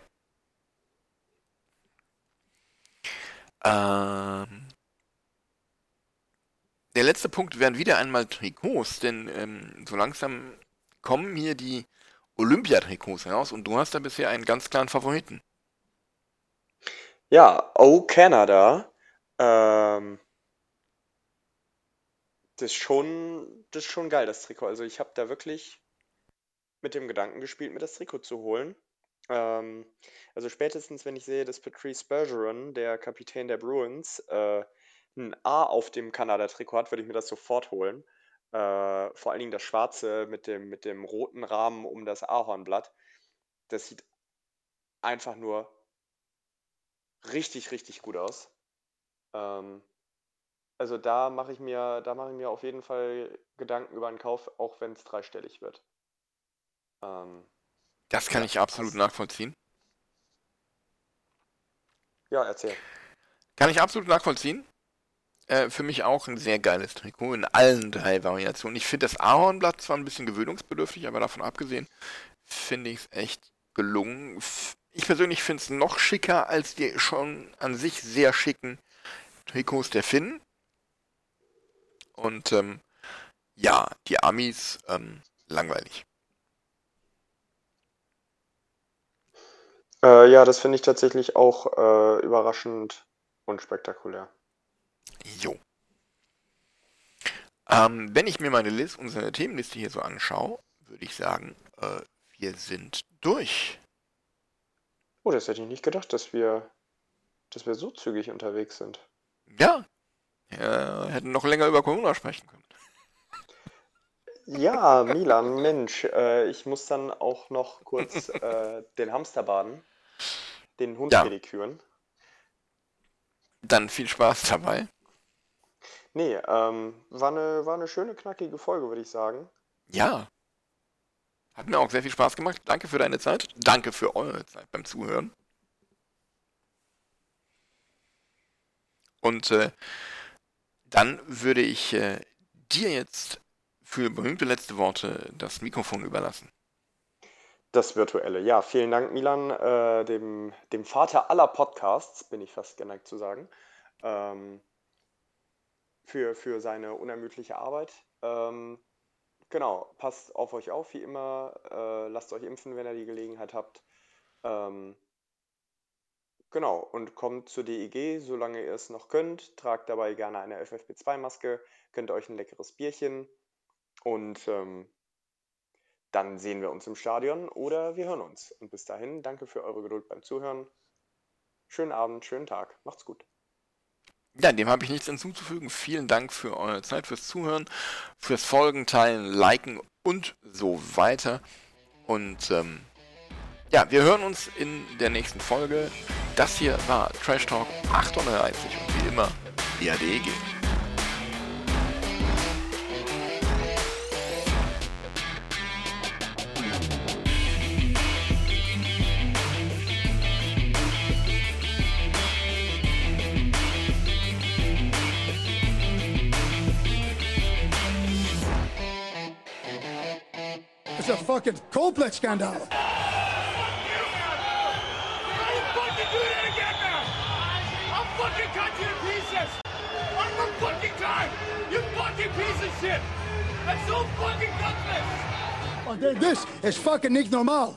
Ähm, der letzte Punkt wären wieder einmal Trikots, denn ähm, so langsam kommen hier die Olympiatrikots heraus und du hast da bisher einen ganz klaren Favoriten. Ja, Oh Canada. Ähm, das ist schon, das ist schon geil, das Trikot. Also ich habe da wirklich mit dem Gedanken gespielt, mir das Trikot zu holen. Ähm, also spätestens, wenn ich sehe, dass Patrice Bergeron, der Kapitän der Bruins, äh, ein A auf dem Kanada-Trikot hat, würde ich mir das sofort holen. Äh, vor allen Dingen das Schwarze mit dem, mit dem roten Rahmen um das Ahornblatt. Das sieht einfach nur richtig, richtig gut aus. Ähm, also da mache ich mir, da mache ich mir auf jeden Fall Gedanken über einen Kauf, auch wenn es dreistellig wird. Ähm, das kann ja, ich absolut passt. nachvollziehen. Ja, erzähl. Kann ich absolut nachvollziehen. Äh, für mich auch ein sehr geiles Trikot in allen drei Variationen. Ich finde das Ahornblatt zwar ein bisschen gewöhnungsbedürftig, aber davon abgesehen finde ich es echt gelungen. Ich persönlich finde es noch schicker als die schon an sich sehr schicken Trikots der Finnen. Und ähm, ja, die Amis ähm, langweilig. Äh, ja, das finde ich tatsächlich auch äh, überraschend und spektakulär. Jo. Ähm, wenn ich mir meine List, unsere Themenliste hier so anschaue, würde ich sagen, äh, wir sind durch. Oh, das hätte ich nicht gedacht, dass wir, dass wir so zügig unterwegs sind. Ja, äh, hätten noch länger über Corona sprechen können. Ja, Milan, Mensch, äh, ich muss dann auch noch kurz äh, den Hamster baden, den Hund Ja. pediküren. Dann viel Spaß dabei. Nee, ähm, war eine, war eine schöne, knackige Folge, würde ich sagen. Ja. Hat mir auch sehr viel Spaß gemacht. Danke für deine Zeit. Danke für eure Zeit beim Zuhören. Und äh, dann würde ich äh, dir jetzt für berühmte letzte Worte das Mikrofon überlassen. Das Virtuelle. Ja, vielen Dank, Milan, äh, dem, dem Vater aller Podcasts, bin ich fast geneigt zu sagen, ähm, für, für seine unermüdliche Arbeit. Ähm, genau, passt auf euch auf, wie immer. Äh, lasst euch impfen, wenn ihr die Gelegenheit habt. Ähm, genau, und kommt zur DEG, solange ihr es noch könnt. Tragt dabei gerne eine FFP2-Maske, könnt euch ein leckeres Bierchen und ähm, dann sehen wir uns im Stadion oder wir hören uns. Und bis dahin, danke für eure Geduld beim Zuhören. Schönen Abend, schönen Tag. Macht's gut. Ja, dem habe ich nichts hinzuzufügen. Vielen Dank für eure Zeit, fürs Zuhören, fürs Folgen, Teilen, Liken und so weiter. Und ähm, ja, wir hören uns in der nächsten Folge. Das hier war Trash Talk 38 und wie immer, E DADG. Fucking cut you to pieces! One more fucking time! You fucking piece of shit! That's so fucking gutless! Oh, This is fucking niet normaal.